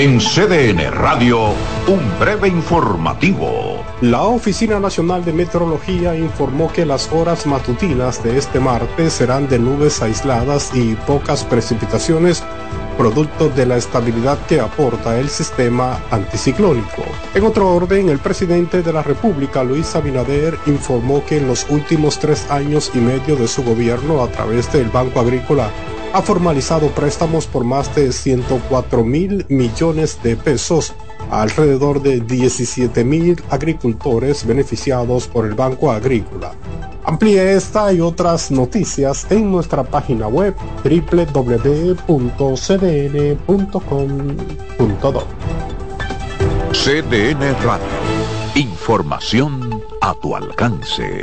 En CDN Radio, un breve informativo. La Oficina Nacional de Meteorología informó que las horas matutinas de este martes serán de nubes aisladas y pocas precipitaciones, producto de la estabilidad que aporta el sistema anticiclónico. En otro orden, el presidente de la República, Luis Abinader, informó que en los últimos tres años y medio de su gobierno, a través del Banco Agrícola, ha formalizado préstamos por más de 104 mil millones de pesos a alrededor de 17 mil agricultores beneficiados por el Banco Agrícola. Amplíe esta y otras noticias en nuestra página web www.cdn.com.do. CDN Radio. Información a tu alcance.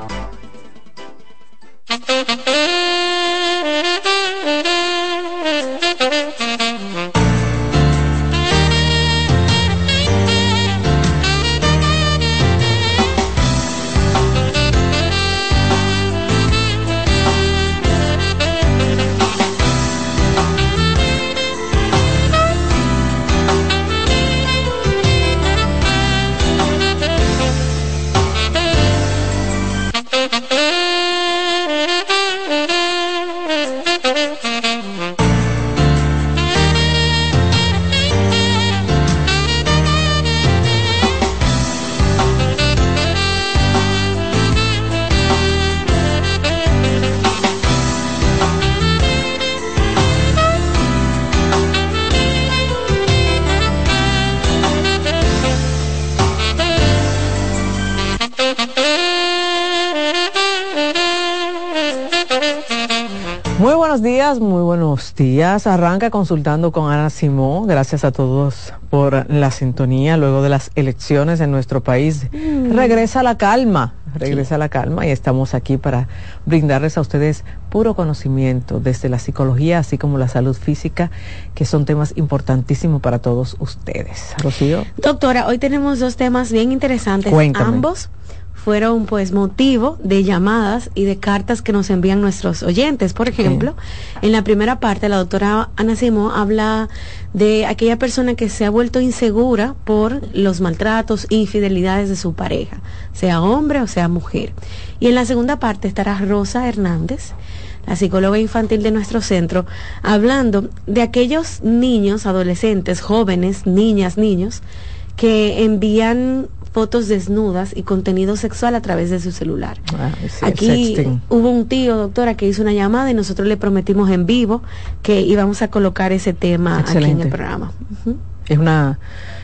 días. Arranca consultando con Ana Simó. Gracias a todos por la sintonía. Luego de las elecciones en nuestro país, mm. regresa la calma. Regresa la calma y estamos aquí para brindarles a ustedes puro conocimiento desde la psicología, así como la salud física, que son temas importantísimos para todos ustedes. Rocío. Doctora, hoy tenemos dos temas bien interesantes. Ambos fueron pues motivo de llamadas y de cartas que nos envían nuestros oyentes. Por ejemplo, en la primera parte la doctora Ana Simó habla de aquella persona que se ha vuelto insegura por los maltratos e infidelidades de su pareja, sea hombre o sea mujer. Y en la segunda parte estará Rosa Hernández, la psicóloga infantil de nuestro centro, hablando de aquellos niños, adolescentes, jóvenes, niñas, niños, que envían fotos desnudas y contenido sexual a través de su celular. Ah, Aquí hubo un tío, doctora, que hizo una llamada y nosotros le prometimos en vivo que íbamos a colocar ese tema aquí en el programa. Es una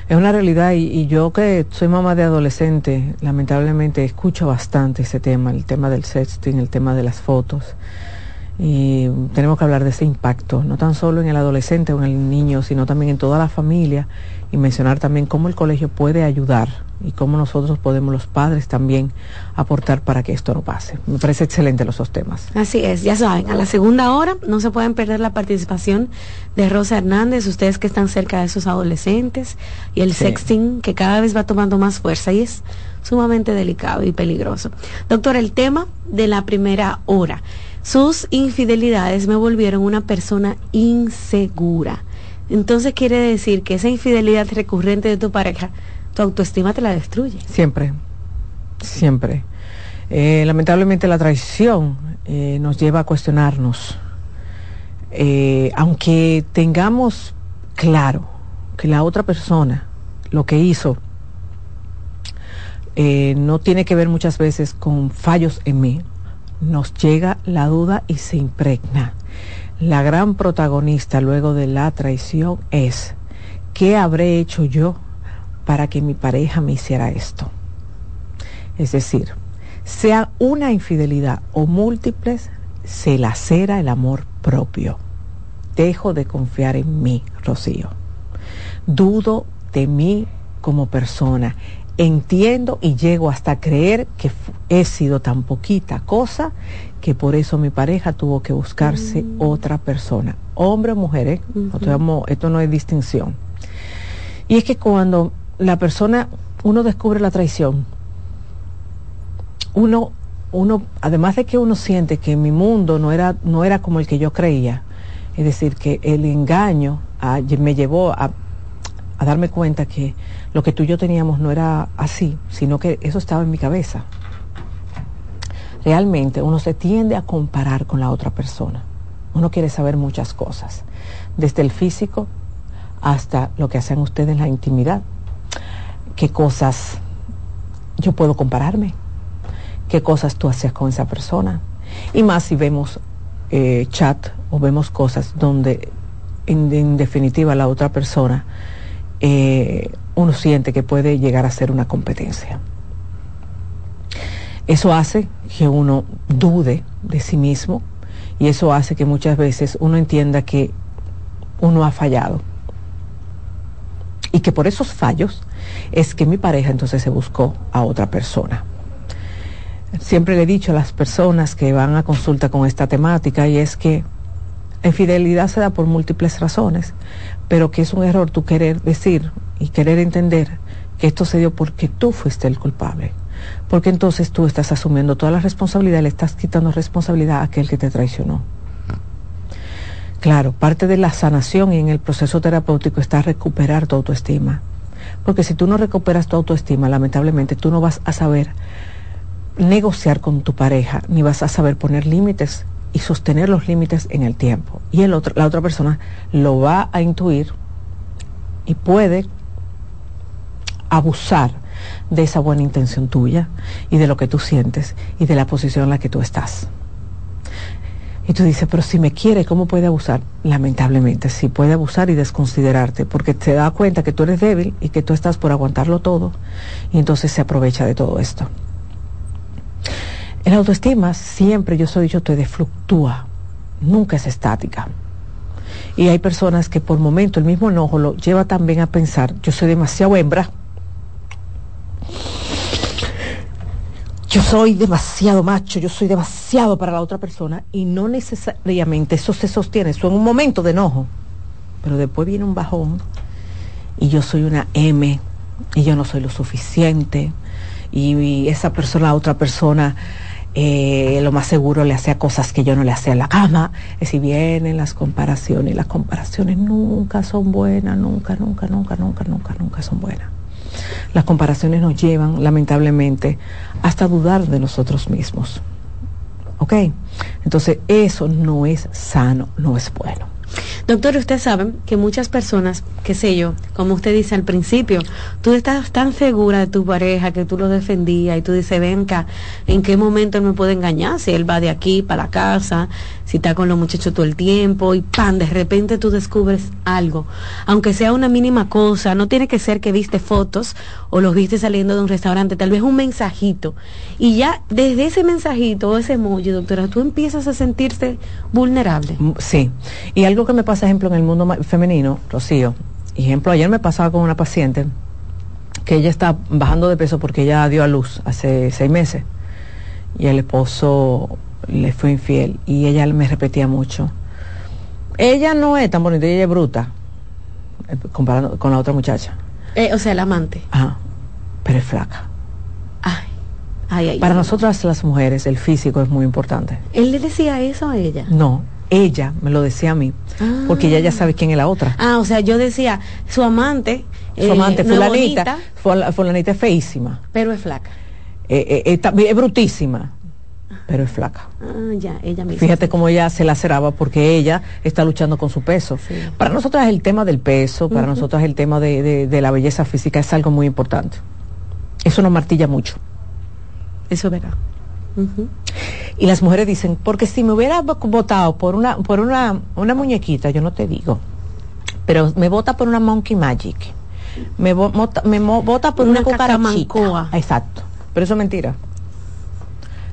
es una realidad y, y, yo que soy mamá de adolescente, lamentablemente escucho bastante ese tema, el tema del sexting, el tema de las fotos. Y tenemos que hablar de ese impacto, no tan solo en el adolescente o en el niño, sino también en toda la familia y mencionar también cómo el colegio puede ayudar y cómo nosotros podemos los padres también aportar para que esto no pase. Me parece excelente los dos temas. Así es, ya saben, a la segunda hora no se pueden perder la participación de Rosa Hernández, ustedes que están cerca de esos adolescentes y el sexting que cada vez va tomando más fuerza y es sumamente delicado y peligroso. Doctor, el tema de la primera hora sus infidelidades me volvieron una persona insegura. Entonces quiere decir que esa infidelidad recurrente de tu pareja, tu autoestima te la destruye. Siempre, siempre. Eh, lamentablemente la traición eh, nos lleva a cuestionarnos. Eh, aunque tengamos claro que la otra persona lo que hizo no tiene que ver muchas veces con fallos en mí, nos llega la duda y se impregna. La gran protagonista luego de la traición es, ¿qué habré hecho yo para que mi pareja me hiciera esto? Es decir, sea una infidelidad o múltiples, se lacera el amor propio. Dejo de confiar en mí, Rocío. Dudo de mí como persona. Entiendo y llego hasta creer que he sido tan poquita cosa que por eso mi pareja tuvo que buscarse mm. otra persona. Hombre o mujer, ¿eh? esto no es distinción. Y es que cuando la persona, uno descubre la traición, uno, uno, además de que uno siente que mi mundo no era, no era como el que yo creía, es decir, que el engaño ah, me llevó a, a darme cuenta que lo que tú y yo teníamos no era así, sino que eso estaba en mi cabeza. Realmente uno se tiende a comparar con la otra persona. Uno quiere saber muchas cosas, desde el físico hasta lo que hacen ustedes en la intimidad. ¿Qué cosas yo puedo compararme? qué cosas tú hacías con esa persona. Y más si vemos eh, chat o vemos cosas donde en, definitiva la otra persona eh, uno siente que puede llegar a ser una competencia. Eso hace que uno dude de sí mismo y eso hace que muchas veces uno entienda que uno ha fallado. Y que por esos fallos es que mi pareja entonces se buscó a otra persona siempre le he dicho a las personas que van a consulta con esta temática y es que infidelidad se da por múltiples razones, pero que es un error tú querer decir y querer entender que esto se dio porque tú fuiste el culpable. Porque entonces tú estás asumiendo toda la responsabilidad, le estás quitando responsabilidad a aquel que te traicionó. Claro, parte de la sanación y en el proceso terapéutico está recuperar tu autoestima. Porque si tú no recuperas tu autoestima, lamentablemente tú no vas a saber negociar con tu pareja, ni vas a saber poner límites y sostener los límites en el tiempo. Y el otro, la otra persona lo va a intuir y puede abusar de esa buena intención tuya y de lo que tú sientes y de la posición en la que tú estás. Y tú dices, pero si me quiere, ¿cómo puede abusar? Lamentablemente, sí puede abusar y desconsiderarte, porque te da cuenta que tú eres débil y que tú estás por aguantarlo todo, y entonces se aprovecha de todo esto. El autoestima siempre, yo soy dicho, te fluctúa, nunca es estática. Y hay personas que por momento el mismo enojo lo lleva también a pensar, yo soy demasiado hembra, yo soy demasiado macho, yo soy demasiado para la otra persona y no necesariamente eso se sostiene, eso en un momento de enojo, pero después viene un bajón y yo soy una M y yo no soy lo suficiente y, esa persona, otra persona, eh, lo más seguro le hacía cosas que yo no le hacía en la cama. Y si vienen las comparaciones, las comparaciones nunca son buenas, nunca, nunca, nunca, nunca, nunca, nunca son buenas. Las comparaciones nos llevan, lamentablemente, hasta dudar de nosotros mismos. ¿Ok? Entonces, eso no es sano, no es bueno. Doctor, usted sabe que muchas personas, qué sé yo, como usted dice al principio, tú estás tan segura de tu pareja que tú lo defendías y tú dices, venga, ¿en qué momento él me puede engañar? Si él va de aquí para la casa, si está con los muchachos todo el tiempo y pan, de repente tú descubres algo, aunque sea una mínima cosa, no tiene que ser que viste fotos o los viste saliendo de un restaurante, tal vez un mensajito. Y ya desde ese mensajito o ese emoji, doctora, tú empiezas a sentirte vulnerable. Mm, sí, y algo que me pasa, ejemplo, en el mundo femenino, Rocío, ejemplo, ayer me pasaba con una paciente que ella está bajando de peso porque ella dio a luz hace seis meses y el esposo le fue infiel y ella me repetía mucho. Ella no es tan bonita, ella es bruta, eh, comparando con la otra muchacha. Eh, o sea, el amante. Ajá, pero es flaca. Ay. Para nosotras las mujeres el físico es muy importante. ¿Él le decía eso a ella? No, ella me lo decía a mí, porque ella ya sabe quién es la otra. Ah, o sea, yo decía, su amante, su amante, eh, fulanita, fulanita es feísima. Pero es flaca. Eh, eh, es brutísima, pero es flaca. Ah, ya, ella misma. Fíjate cómo ella se laceraba porque ella está luchando con su peso. Para nosotras el tema del peso, para nosotras el tema de, la belleza física es algo muy importante. Eso nos martilla mucho. Eso verá. Y las mujeres dicen, porque si me hubiera votado por una, por una, una muñequita, yo no te digo, pero me vota por una Monkey Magic, me, vota, me vota por una, una Exacto, pero eso es mentira.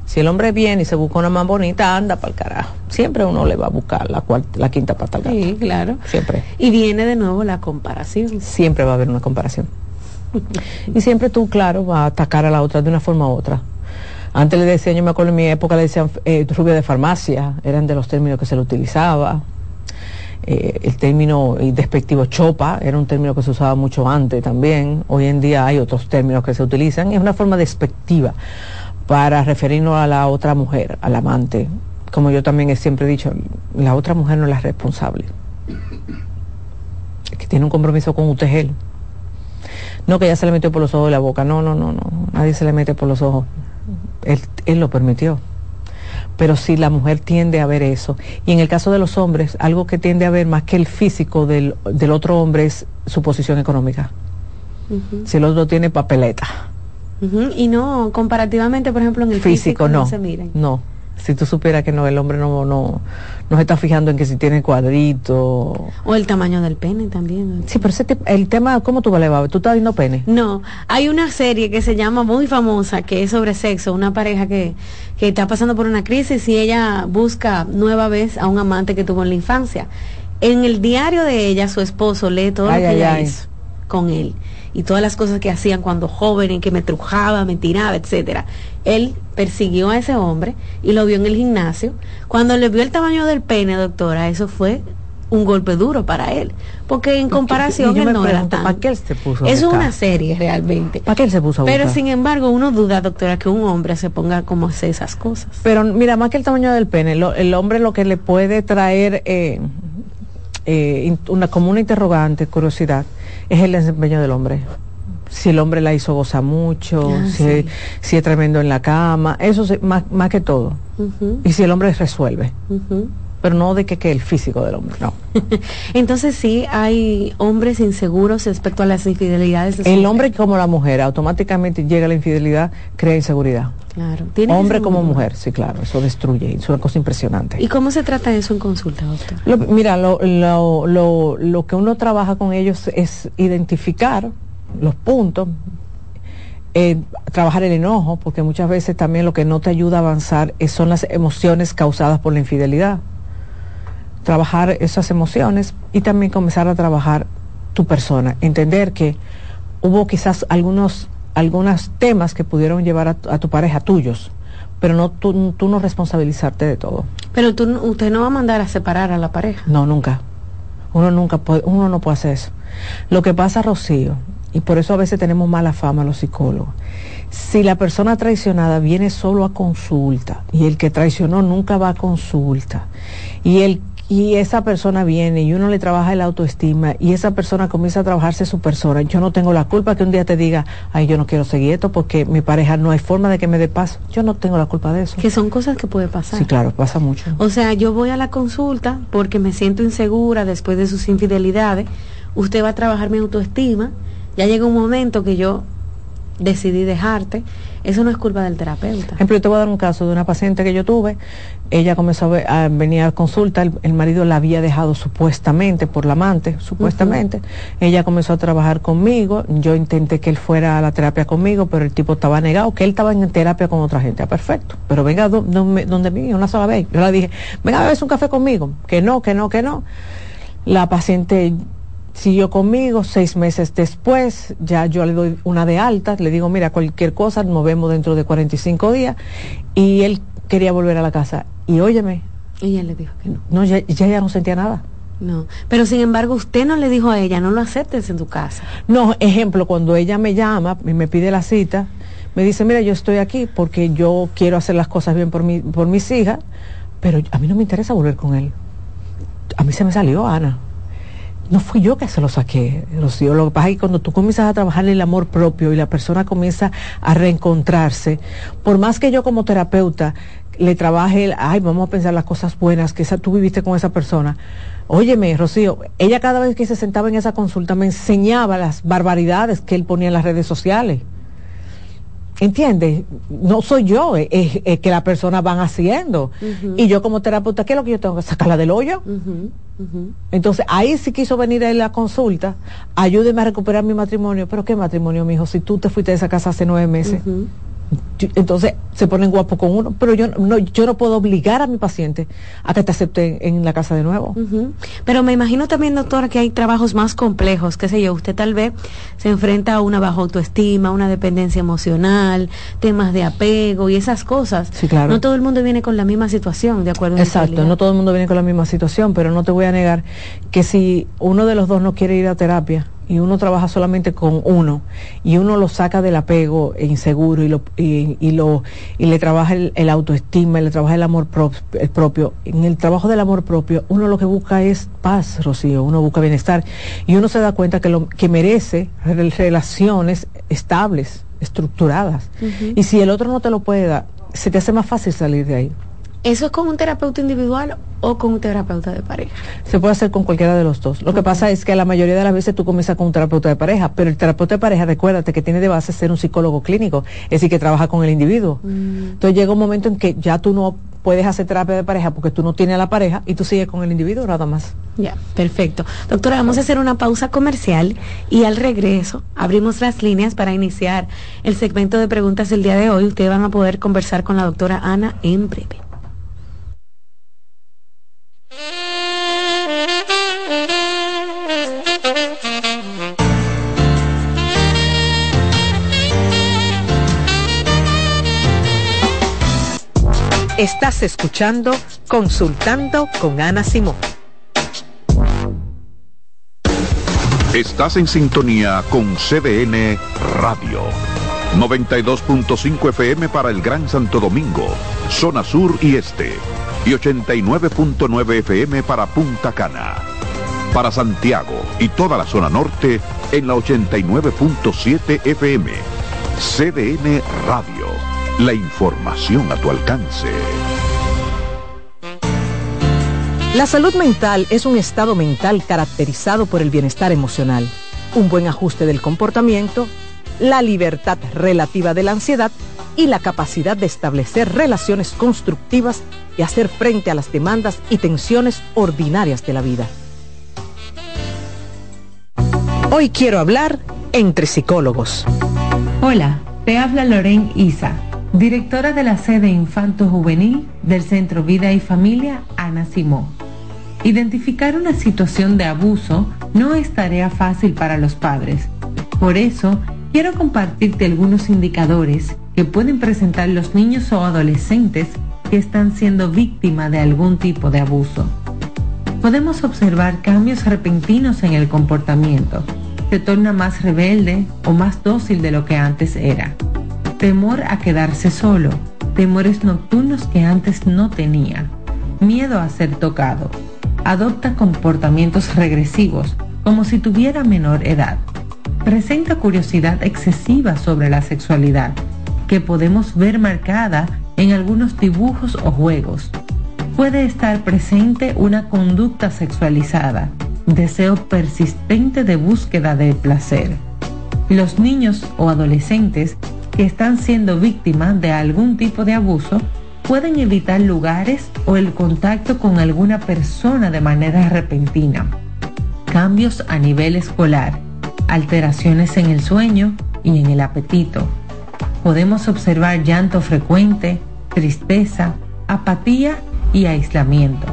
Si el hombre viene y se busca una más bonita, anda para el carajo. Siempre uno le va a buscar la, la quinta pata al gato. Sí, claro. Siempre. Y viene de nuevo la comparación. Siempre va a haber una comparación. y siempre tú, claro, vas a atacar a la otra de una forma u otra. Antes le decían, yo me acuerdo en mi época le decían eh, rubia de farmacia, eran de los términos que se le utilizaba. Eh, el término despectivo chopa era un término que se usaba mucho antes también. Hoy en día hay otros términos que se utilizan. Es una forma despectiva para referirnos a la otra mujer, al amante. Como yo también he siempre dicho, la otra mujer no es la responsable. Es que tiene un compromiso con usted él. No que ella se le metió por los ojos de la boca. No, no, no, no. Nadie se le mete por los ojos él, lo permitió. Pero si la mujer tiende a ver eso, y en el caso de los hombres, algo que tiende a ver más que el físico del, otro hombre es su posición económica. Si el otro tiene papeleta. Y no, comparativamente, por ejemplo, en el físico, no, no se miren. No si tú supieras que no, el hombre no, no, no se está fijando en que si tiene cuadrito. O el tamaño del pene también. Sí, pero ese el tema, ¿cómo tú vas ¿Tú estás viendo pene? No, hay una serie que se llama muy famosa, que es sobre sexo, una pareja que, que está pasando por una crisis y ella busca nueva vez a un amante que tuvo en la infancia. En el diario de ella, su esposo lee todo lo que ella hizo con él y todas las cosas que hacían cuando joven, en que me trujaba, me tiraba, etcétera. Él persiguió a ese hombre y lo vio en el gimnasio. Cuando le vio el tamaño del pene, doctora, eso fue un golpe duro para él, porque en comparación él no era tan... ¿Para qué él se puso? Es una serie realmente. ¿Para qué él se puso a Pero sin embargo, uno duda, doctora, que un hombre se ponga como hacer esas cosas. Pero mira, más que el tamaño del pene, el hombre lo que le puede traer eh, eh, una, como una interrogante, curiosidad, es el desempeño del hombre. Si el hombre la hizo gozar mucho, ah, si, si, es tremendo en la cama, eso es más, más que todo. Y si el hombre resuelve. Pero no de que, que el físico del hombre, no. Entonces sí hay hombres inseguros respecto a las infidelidades. el hombre como la mujer, automáticamente llega la infidelidad, crea inseguridad. Claro. Hombre como mujer, sí, claro, eso destruye, es una cosa impresionante. ¿Y cómo se trata eso en consulta, doctor? mira, lo, lo, lo, lo que uno trabaja con ellos es identificar los puntos, eh, trabajar el enojo, porque muchas veces también lo que no te ayuda a avanzar son las emociones causadas por la infidelidad. Trabajar esas emociones y también comenzar a trabajar tu persona, entender que hubo quizás algunos, algunos temas que pudieron llevar a, tu pareja tuyos, pero no tú, tú, no responsabilizarte de todo. Pero tú, usted no va a mandar a separar a la pareja. No, nunca. Uno nunca puede, uno no puede hacer eso. Lo que pasa, Rocío, y por eso a veces tenemos mala fama los psicólogos. Si la persona traicionada viene solo a consulta y el que traicionó nunca va a consulta y el y esa persona viene y uno le trabaja el autoestima y esa persona comienza a trabajarse su persona, yo no tengo la culpa que un día te diga, ay, yo no quiero seguir esto porque mi pareja no hay forma de que me dé paz. Yo no tengo la culpa de eso. Que son cosas que puede pasar. Sí, claro, pasa mucho. O sea, yo voy a la consulta porque me siento insegura después de sus infidelidades. Usted va a trabajar mi autoestima ya llega un momento que yo decidí dejarte, eso no es culpa del terapeuta. Ejemplo, yo te voy a dar un caso de una paciente que yo tuve, ella comenzó a, venir a consulta, el, marido la había dejado supuestamente por la amante, supuestamente, ella comenzó a trabajar conmigo, yo intenté que él fuera a la terapia conmigo, pero el tipo estaba negado, que él estaba en terapia con otra gente, ah, perfecto, pero venga donde mí una sola vez, yo le dije, venga a beber un café conmigo, que no, que no, que no. La paciente siguió conmigo, seis meses después, ya yo le doy una de alta, le digo, mira, cualquier cosa, nos vemos dentro de 45 días, y él quería volver a la casa. Y óyeme. Y él le dijo que no. No, ya, ya, no sentía nada. No, pero sin embargo usted no le dijo a ella, no lo aceptes en tu casa. No, ejemplo, cuando ella me llama y me pide la cita, me dice, mira, yo estoy aquí porque yo quiero hacer las cosas bien por, mi, por mis hijas, pero a mí no me interesa volver con él. A mí se me salió, Ana. No fui yo que se lo saqué, Rocío. Lo que pasa es que cuando tú comienzas a trabajar el amor propio y la persona comienza a reencontrarse, por más que yo como terapeuta le trabaje, ay, vamos a pensar las cosas buenas que esa, tú viviste con esa persona. Óyeme, Rocío, ella cada vez que se sentaba en esa consulta me enseñaba las barbaridades que él ponía en las redes sociales. ¿Entiendes? No soy yo, es, que la persona van haciendo. Y yo como terapeuta, ¿qué es lo que yo tengo que sacarla del hoyo? Entonces, ahí sí quiso venir a la consulta, ayúdeme a recuperar mi matrimonio. ¿Pero qué matrimonio, mijo? Si tú te fuiste de esa casa hace nueve meses entonces se ponen guapos con uno, pero yo no, yo no puedo obligar a mi paciente a que te acepte en la casa de nuevo. Pero me imagino también, doctora, que hay trabajos más complejos, qué sé yo, usted tal vez se enfrenta a una baja autoestima, una dependencia emocional, temas de apego y esas cosas. Sí, claro. No todo el mundo viene con la misma situación, de acuerdo. Exacto, no todo el mundo viene con la misma situación, pero no te voy a negar que si uno de los dos no quiere ir a terapia, y uno trabaja solamente con uno y uno lo saca del apego inseguro y lo y, lo y le trabaja el, autoestima y le trabaja el amor propio. En el trabajo del amor propio uno lo que busca es paz Rocío uno busca bienestar. Y uno se da cuenta que lo que merece relaciones estables estructuradas. Y si el otro no te lo puede dar se te hace más fácil salir de ahí ¿Eso es con un terapeuta individual o con un terapeuta de pareja? Se puede hacer con cualquiera de los dos. Lo que pasa es que la mayoría de las veces tú comienzas con un terapeuta de pareja, pero el terapeuta de pareja, recuérdate que tiene de base ser un psicólogo clínico, es decir, que trabaja con el individuo. Mm. Entonces llega un momento en que ya tú no puedes hacer terapia de pareja porque tú no tienes a la pareja y tú sigues con el individuo nada más. Ya, perfecto. Doctora, vamos a hacer una pausa comercial y al regreso abrimos las líneas para iniciar el segmento de preguntas del día de hoy. Ustedes van a poder conversar con la doctora Ana en breve. Estás escuchando Consultando con Ana Simón. Estás en sintonía con CDN Radio. 92.5 FM para el Gran Santo Domingo, zona sur y este. Y 89.9 FM para Punta Cana. Para Santiago y toda la zona norte en la 89.7 FM. CDN Radio la información a tu alcance. La salud mental es un estado mental caracterizado por el bienestar emocional, un buen ajuste del comportamiento, la libertad relativa de la ansiedad y la capacidad de establecer relaciones constructivas y hacer frente a las demandas y tensiones ordinarias de la vida. Hoy quiero hablar entre psicólogos. Hola, te habla Loren Isa directora de la sede Infanto Juvenil del Centro Vida y Familia Ana Simón. Identificar una situación de abuso no es tarea fácil para los padres. Por eso, quiero compartirte algunos indicadores que pueden presentar los niños o adolescentes que están siendo víctimas de algún tipo de abuso. Podemos observar cambios repentinos en el comportamiento. Se torna más rebelde o más dócil de lo que antes era. Temor a quedarse solo, temores nocturnos que antes no tenía, miedo a ser tocado, adopta comportamientos regresivos como si tuviera menor edad, presenta curiosidad excesiva sobre la sexualidad, que podemos ver marcada en algunos dibujos o juegos. Puede estar presente una conducta sexualizada, deseo persistente de búsqueda de placer. Los niños o adolescentes que están siendo víctimas de algún tipo de abuso pueden evitar lugares o el contacto con alguna persona de manera repentina. Cambios a nivel escolar, alteraciones en el sueño y en el apetito. Podemos observar llanto frecuente, tristeza, apatía y aislamiento.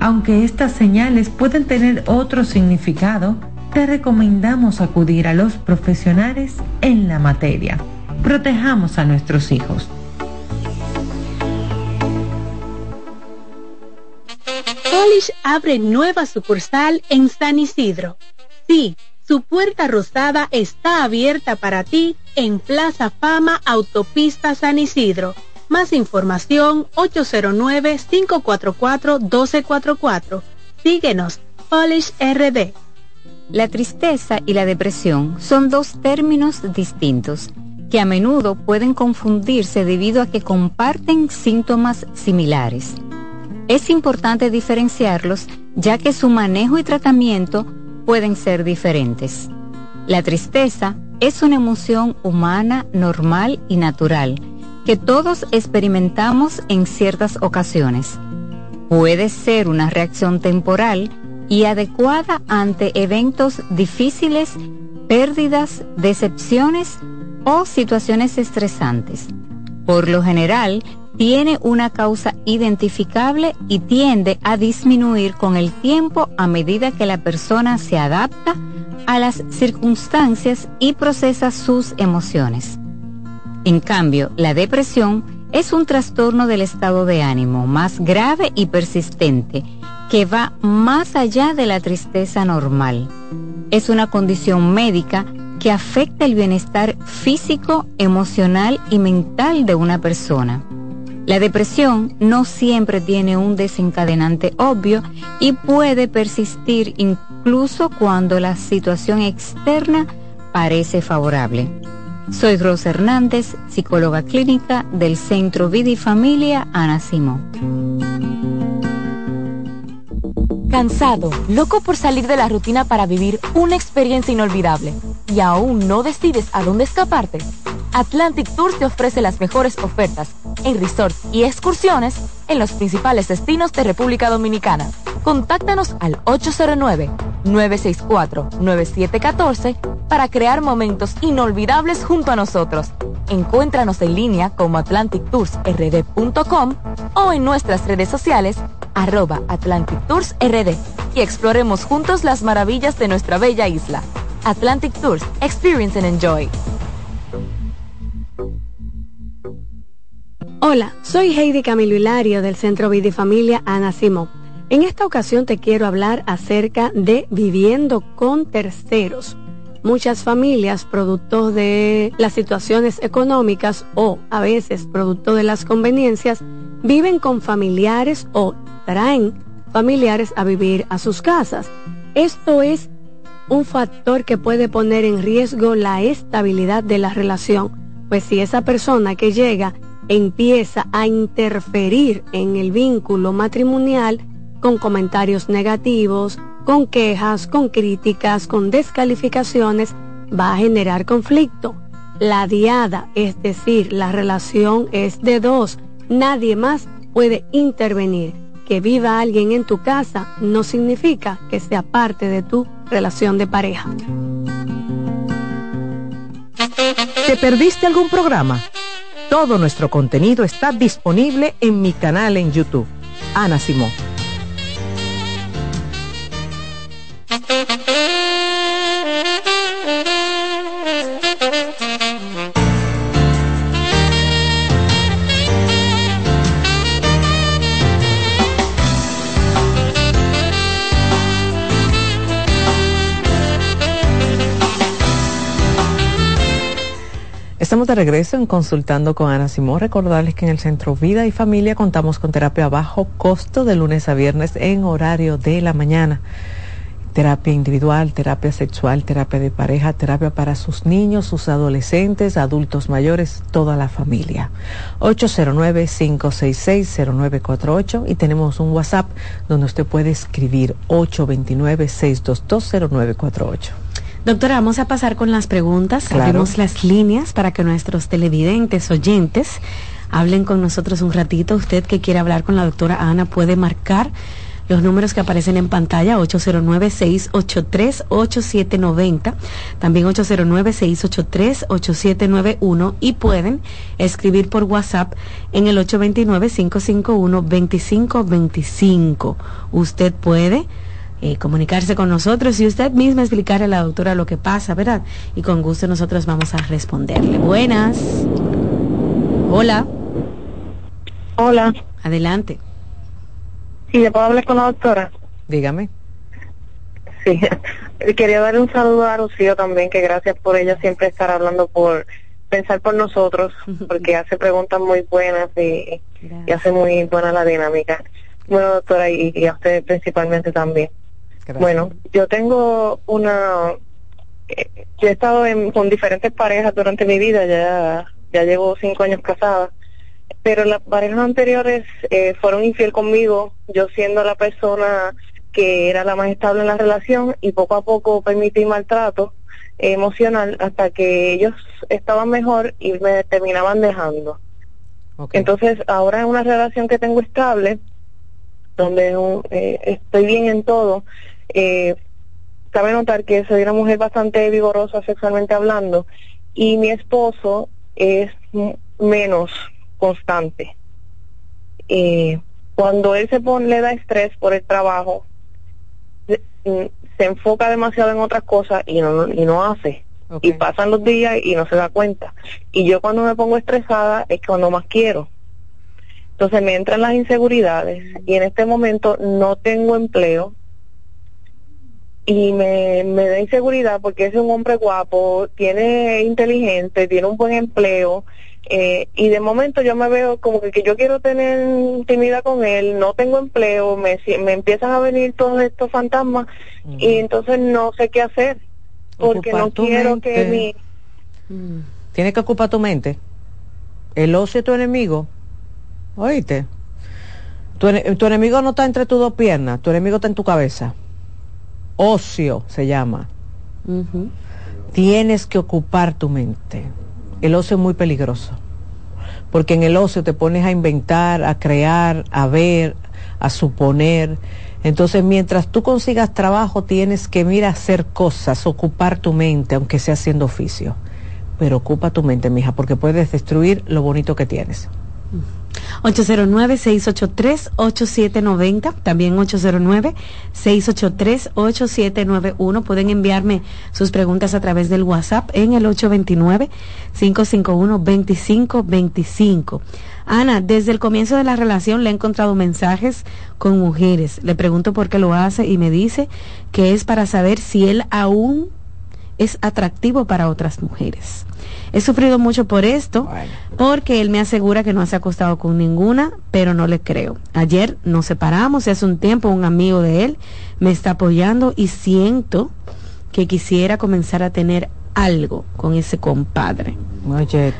Aunque estas señales pueden tener otro significado, te recomendamos acudir a los profesionales en la materia protejamos a nuestros hijos. Polish abre nueva sucursal en San Isidro. Sí Su puerta rosada está abierta para ti en Plaza Fama Autopista San Isidro. Más información 809-544-1244. Síguenos, Polish RD. La tristeza y la depresión son dos términos distintos que a menudo pueden confundirse debido a que comparten síntomas similares. Es importante diferenciarlos ya que su manejo y tratamiento pueden ser diferentes. La tristeza es una emoción humana, normal y natural que todos experimentamos en ciertas ocasiones. Puede ser una reacción temporal y adecuada ante eventos difíciles, pérdidas, decepciones o situaciones estresantes. Por lo general, tiene una causa identificable y tiende a disminuir con el tiempo a medida que la persona se adapta a las circunstancias y procesa sus emociones. En cambio, la depresión es un trastorno del estado de ánimo más grave y persistente que va más allá de la tristeza normal. Es una condición médica que afecta el bienestar físico, emocional y mental de una persona. La depresión no siempre tiene un desencadenante obvio y puede persistir incluso cuando la situación externa parece favorable. Soy Rosa Hernández, psicóloga clínica del Centro Vida y Familia Ana Simón. Cansado, loco por salir de la rutina para vivir una experiencia inolvidable y aún no decides a dónde escaparte. Atlantic Tours te ofrece las mejores ofertas en resorts y excursiones en los principales destinos de República Dominicana. Contáctanos al 809-964-9714 para crear momentos inolvidables junto a nosotros. Encuéntranos en línea como atlantictoursrd.com o en nuestras redes sociales arroba Atlantic Tours RD y exploremos juntos las maravillas de nuestra bella isla. Atlantic Tours, Experience and Enjoy. Hola, soy Heidi Camilo Hilario del Centro Vida y Familia Ana Simón. En esta ocasión te quiero hablar acerca de viviendo con terceros. Muchas familias, producto de las situaciones económicas o a veces producto de las conveniencias, viven con familiares o traen familiares a vivir a sus casas. Esto es un factor que puede poner en riesgo la estabilidad de la relación, pues si esa persona que llega empieza a interferir en el vínculo matrimonial con comentarios negativos, con quejas, con críticas, con descalificaciones, va a generar conflicto. La diada, es decir, la relación es de dos, nadie más puede intervenir. Que viva alguien en tu casa no significa que sea parte de tu relación de pareja. ¿Te perdiste algún programa? Todo nuestro contenido está disponible en mi canal en YouTube. Ana Simón. Estamos de regreso en Consultando con Ana Simón. Recordarles que en el Centro Vida y Familia contamos con terapia bajo costo de lunes a viernes en horario de la mañana. Terapia individual, terapia sexual, terapia de pareja, terapia para sus niños, sus adolescentes, adultos mayores, toda la familia. 809-566-0948 y tenemos un WhatsApp donde usted puede escribir 829-622-0948. Doctora, vamos a pasar con las preguntas. Abrimos las líneas para que nuestros televidentes, oyentes, hablen con nosotros un ratito. Usted que quiere hablar con la doctora Ana puede marcar los números que aparecen en pantalla 809-683-8790, también 809-683-8791 y pueden escribir por WhatsApp en el 829-551-2525. Usted puede eh, comunicarse con nosotros y usted misma explicarle a la doctora lo que pasa, ¿verdad? Y con gusto nosotros vamos a responderle. Buenas. Hola. Hola. Adelante. Sí, ¿le puedo hablar con la doctora? Dígame. Sí, quería darle un saludo a Rocío también, que gracias por ella siempre estar hablando por pensar por nosotros, porque hace preguntas muy buenas y, hace muy buena la dinámica. Bueno, doctora, y, a usted principalmente también. Bueno, yo tengo una... Eh, yo he estado con diferentes parejas durante mi vida, ya, ya llevo cinco años casada, pero las parejas anteriores eh, fueron infiel conmigo, yo siendo la persona que era la más estable en la relación y poco a poco permití maltrato emocional hasta que ellos estaban mejor y me terminaban dejando. Entonces, ahora en una relación que tengo estable, donde eh, estoy bien en todo, eh, cabe notar que soy una mujer bastante vigorosa sexualmente hablando y mi esposo es menos constante. Eh, cuando él se pone, le da estrés por el trabajo, se enfoca demasiado en otras cosas y no, y no hace. Y pasan los días y no se da cuenta. Y yo cuando me pongo estresada es cuando más quiero. Entonces me entran las inseguridades y en este momento no tengo empleo y me, me da inseguridad porque es un hombre guapo, tiene inteligente, tiene un buen empleo eh, y de momento yo me veo como que, que, yo quiero tener intimidad con él, no tengo empleo, me, me empiezan a venir todos estos fantasmas y entonces no sé qué hacer porque no quiero que mi... Mm. Tiene que ocupar tu mente. El ocio es tu enemigo. Oíste. Tu, tu enemigo no está entre tus dos piernas, tu enemigo está en tu cabeza. Ocio se llama. Tienes que ocupar tu mente el ocio es muy peligroso, porque en el ocio te pones a inventar, a crear, a ver, a suponer. Entonces, mientras tú consigas trabajo, tienes que ir a hacer cosas, ocupar tu mente, aunque sea haciendo oficio. Pero ocupa tu mente, mija, porque puedes destruir lo bonito que tienes. 809-683-8790, también 809-683-8791. Pueden enviarme sus preguntas a través del WhatsApp en el 829-551-2525. Ana, desde el comienzo de la relación le he encontrado mensajes con mujeres. Le pregunto por qué lo hace y me dice que es para saber si él aún es atractivo para otras mujeres. He sufrido mucho por esto, porque él me asegura que no se ha acostado con ninguna, pero no le creo. Ayer nos separamos y hace un tiempo un amigo de él me está apoyando y siento que quisiera comenzar a tener algo con ese compadre.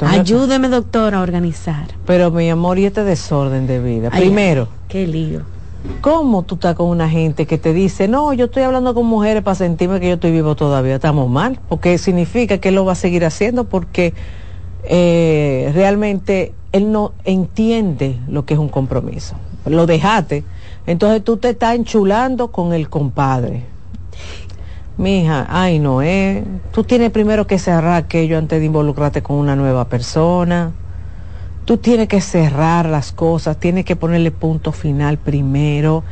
Ayúdeme, doctor, a organizar. Pero mi amor, y este desorden de vida. Primero. qué lío. ¿Cómo tú estás con una gente que te dice, no, yo estoy hablando con mujeres para sentirme que yo estoy vivo todavía? Estamos mal, porque significa que él lo va a seguir haciendo porque eh, realmente él no entiende lo que es un compromiso. Lo dejaste, entonces tú te estás enchulando con el compadre. Mija, ay no, eh. Tú tienes primero que cerrar aquello antes de involucrarte con una nueva persona. Tú tienes que cerrar las cosas, tienes que ponerle punto final primero.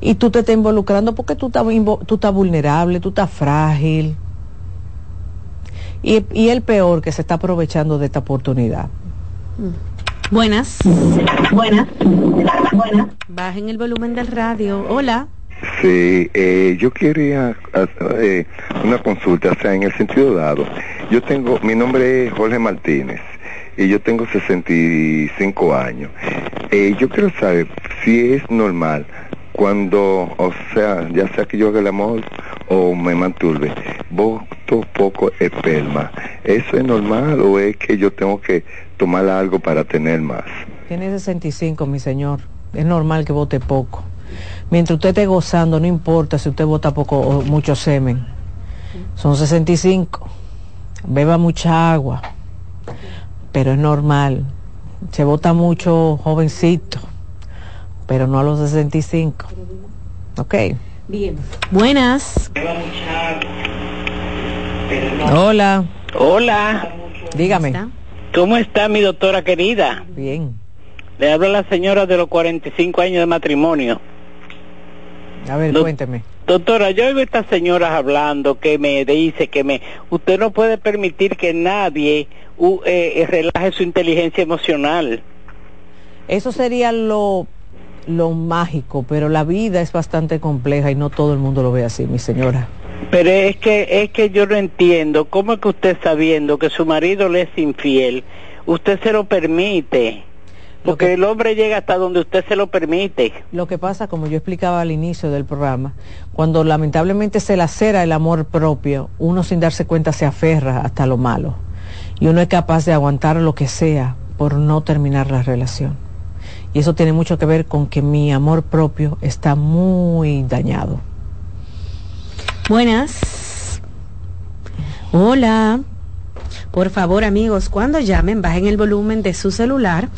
Y tú te estás involucrando porque tú estás, tú estás vulnerable, tú estás frágil. Y, y, el peor que se está aprovechando de esta oportunidad. Buenas. Buenas. Buenas. Bajen el volumen del radio. Hola. Sí, eh, yo quería hacer eh, una consulta, o sea, en el sentido dado. Yo tengo, mi nombre es Jorge Martínez y yo tengo 65 años. Eh, yo quiero saber si es normal cuando, o sea, ya sea que yo haga el amor o me manturbe, voto poco esperma. ¿Eso es normal o es que yo tengo que tomar algo para tener más? Tiene 65, mi señor. Es normal que vote poco. Mientras usted esté gozando, no importa si usted vota poco o mucho semen. Son 65. Beba mucha agua pero es normal. Se vota mucho jovencito, pero no a los 65. Ok. Bien. Buenas. Hola. Hola. Dígame. ¿Cómo está mi doctora querida? Bien. Le habla la señora de los 45 años de matrimonio. A ver, cuénteme. Doctora, yo oigo a estas señoras hablando que me dice que me usted no puede permitir que nadie eh, relaje su inteligencia emocional. Eso sería lo, lo mágico, pero la vida es bastante compleja y no todo el mundo lo ve así, mi señora. Pero es que es que yo no entiendo, ¿cómo es que usted sabiendo que su marido le es infiel, usted se lo permite? Porque el hombre llega hasta donde usted se lo permite. Lo que pasa, como yo explicaba al inicio del programa, cuando lamentablemente se lacera el amor propio, uno sin darse cuenta se aferra hasta lo malo. Y uno es capaz de aguantar lo que sea por no terminar la relación. Y eso tiene mucho que ver con que mi amor propio está muy dañado. Buenas. Hola. Por favor, amigos, cuando llamen, bajen el volumen de su celular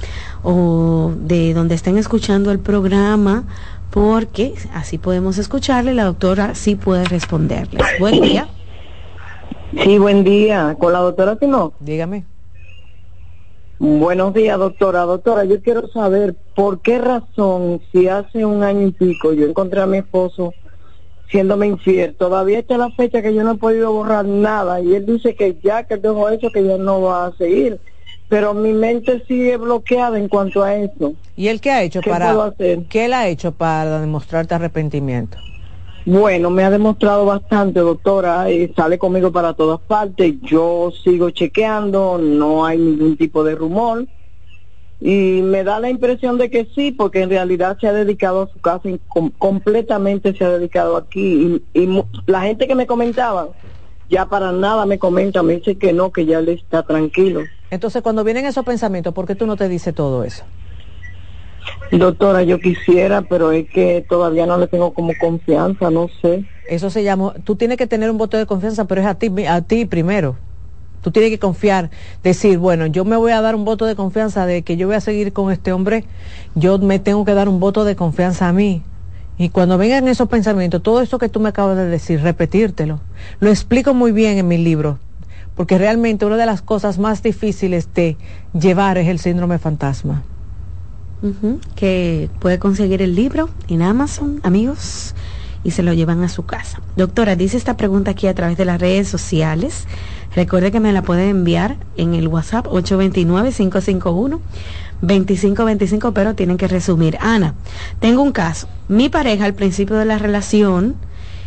o de donde estén escuchando el programa, porque así podemos escucharle. La doctora sí puede responderles. Buen día. Sí, buen día. Con la doctora Simón. Dígame. Buenos días, doctora. Doctora, yo quiero saber por qué razón, si hace un año y pico yo encontré a mi esposo siéndome infiel, todavía está la fecha que yo no he podido borrar nada y él dice que ya que dejó eso, que ya no va a seguir. Pero mi mente sigue bloqueada en cuanto a eso. ¿Y él qué ha hecho para qué él ha hecho para demostrarte arrepentimiento? Bueno, me ha demostrado bastante, doctora, y sale conmigo para todas partes. Yo sigo chequeando, no hay ningún tipo de rumor. Y me da la impresión de que sí, porque en realidad se ha dedicado a su casa, y completamente se ha dedicado aquí. Y, la gente que me comentaba, ya para nada me comenta, me dice que no, que ya le está tranquilo. Entonces, cuando vienen esos pensamientos, ¿por qué tú no te dices todo eso? Doctora, yo quisiera, pero es que todavía no le tengo como confianza, no sé. Eso se llama, tú tienes que tener un voto de confianza, pero es a ti, a ti primero. Tú tienes que confiar, decir, bueno, yo me voy a dar un voto de confianza de que yo voy a seguir con este hombre, yo me tengo que dar un voto de confianza a mí. Y cuando vengan esos pensamientos, todo eso que tú me acabas de decir, repetírtelo. Lo explico muy bien en mi libro, porque realmente una de las cosas más difíciles de llevar es el síndrome fantasma que puede conseguir el libro en Amazon, amigos, y se lo llevan a su casa. Doctora, dice esta pregunta aquí a través de las redes sociales. Recuerde que me la puede enviar en el WhatsApp 829-551-2525, pero tienen que resumir. Ana, tengo un caso. Mi pareja al principio de la relación,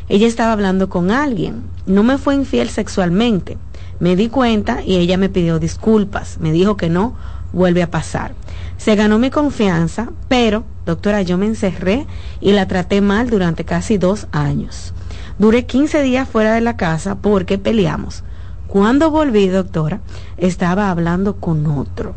ella estaba hablando con alguien. No me fue infiel sexualmente. Me di cuenta y ella me pidió disculpas. Me dijo que no vuelve a pasar. Se ganó mi confianza, pero, doctora, yo me encerré y la traté mal durante casi dos años. Duré 15 días fuera de la casa porque peleamos. Cuando volví, doctora, estaba hablando con otro.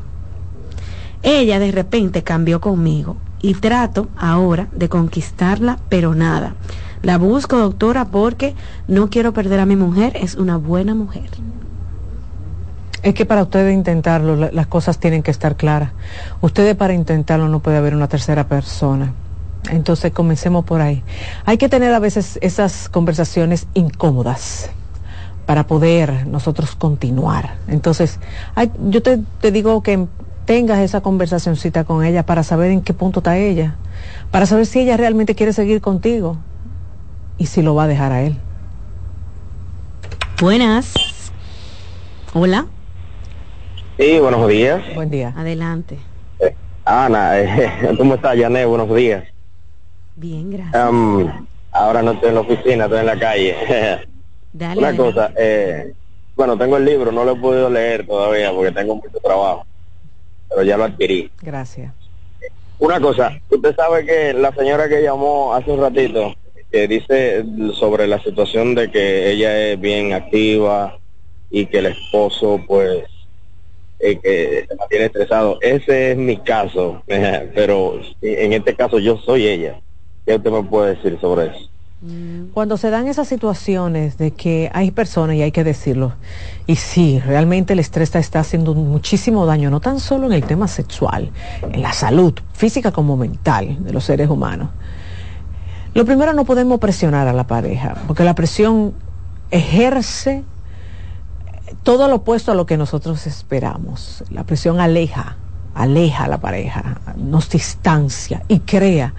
Ella de repente cambió conmigo y trato ahora de conquistarla, pero nada. La busco, doctora, porque no quiero perder a mi mujer, es una buena mujer. Es que para ustedes intentarlo, las cosas tienen que estar claras. Ustedes para intentarlo no puede haber una tercera persona. Entonces comencemos por ahí. Hay que tener a veces esas conversaciones incómodas para poder nosotros continuar. Entonces, yo te, te digo que tengas esa conversacioncita con ella para saber en qué punto está ella, para saber si ella realmente quiere seguir contigo y si lo va a dejar a él. Buenas. Hola. Sí, buenos días. Buen día. Adelante. Eh, Ana, eh, ¿cómo estás, Yané? Buenos días. Bien, gracias. ahora no estoy en la oficina, estoy en la calle. Dale, Una cosa, eh, bueno, tengo el libro, no lo he podido leer todavía porque tengo mucho trabajo, pero ya lo adquirí. Gracias. Una cosa, usted sabe que la señora que llamó hace un ratito, que dice sobre la situación de que ella es bien activa y que el esposo pues eh, que se mantiene estresado. Ese es mi caso, pero en este caso yo soy ella. ¿Qué usted me puede decir sobre eso? Mm. Cuando se dan esas situaciones de que hay personas, y hay que decirlo, y sí, realmente el estrés está haciendo muchísimo daño, no tan solo en el tema sexual, en la salud física como mental de los seres humanos. Lo primero, no podemos presionar a la pareja, porque la presión ejerce todo lo opuesto a lo que nosotros esperamos. La presión aleja, aleja a la pareja, nos distancia y crea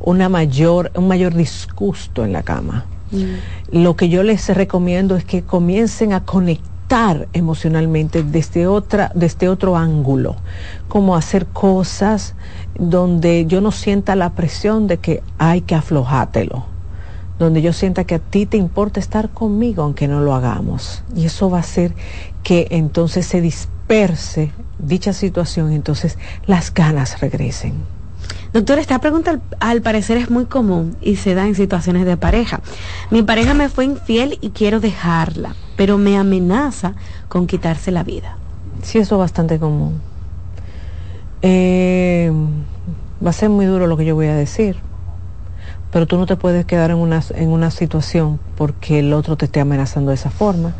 una mayor, un mayor disgusto en la cama. Mm. Lo que yo les recomiendo es que comiencen a conectar emocionalmente desde otra, desde otro ángulo, como hacer cosas donde yo no sienta la presión de que hay que aflojártelo donde yo sienta que a ti te importa estar conmigo aunque no lo hagamos. Y eso va a hacer que entonces se disperse dicha situación y entonces las ganas regresen. Doctor, esta pregunta al, parecer es muy común y se da en situaciones de pareja. Mi pareja me fue infiel y quiero dejarla, pero me amenaza con quitarse la vida. Sí, eso es bastante común. Eh, va a ser muy duro lo que yo voy a decir, pero tú no te puedes quedar en una, en una situación porque el otro te esté amenazando de esa forma.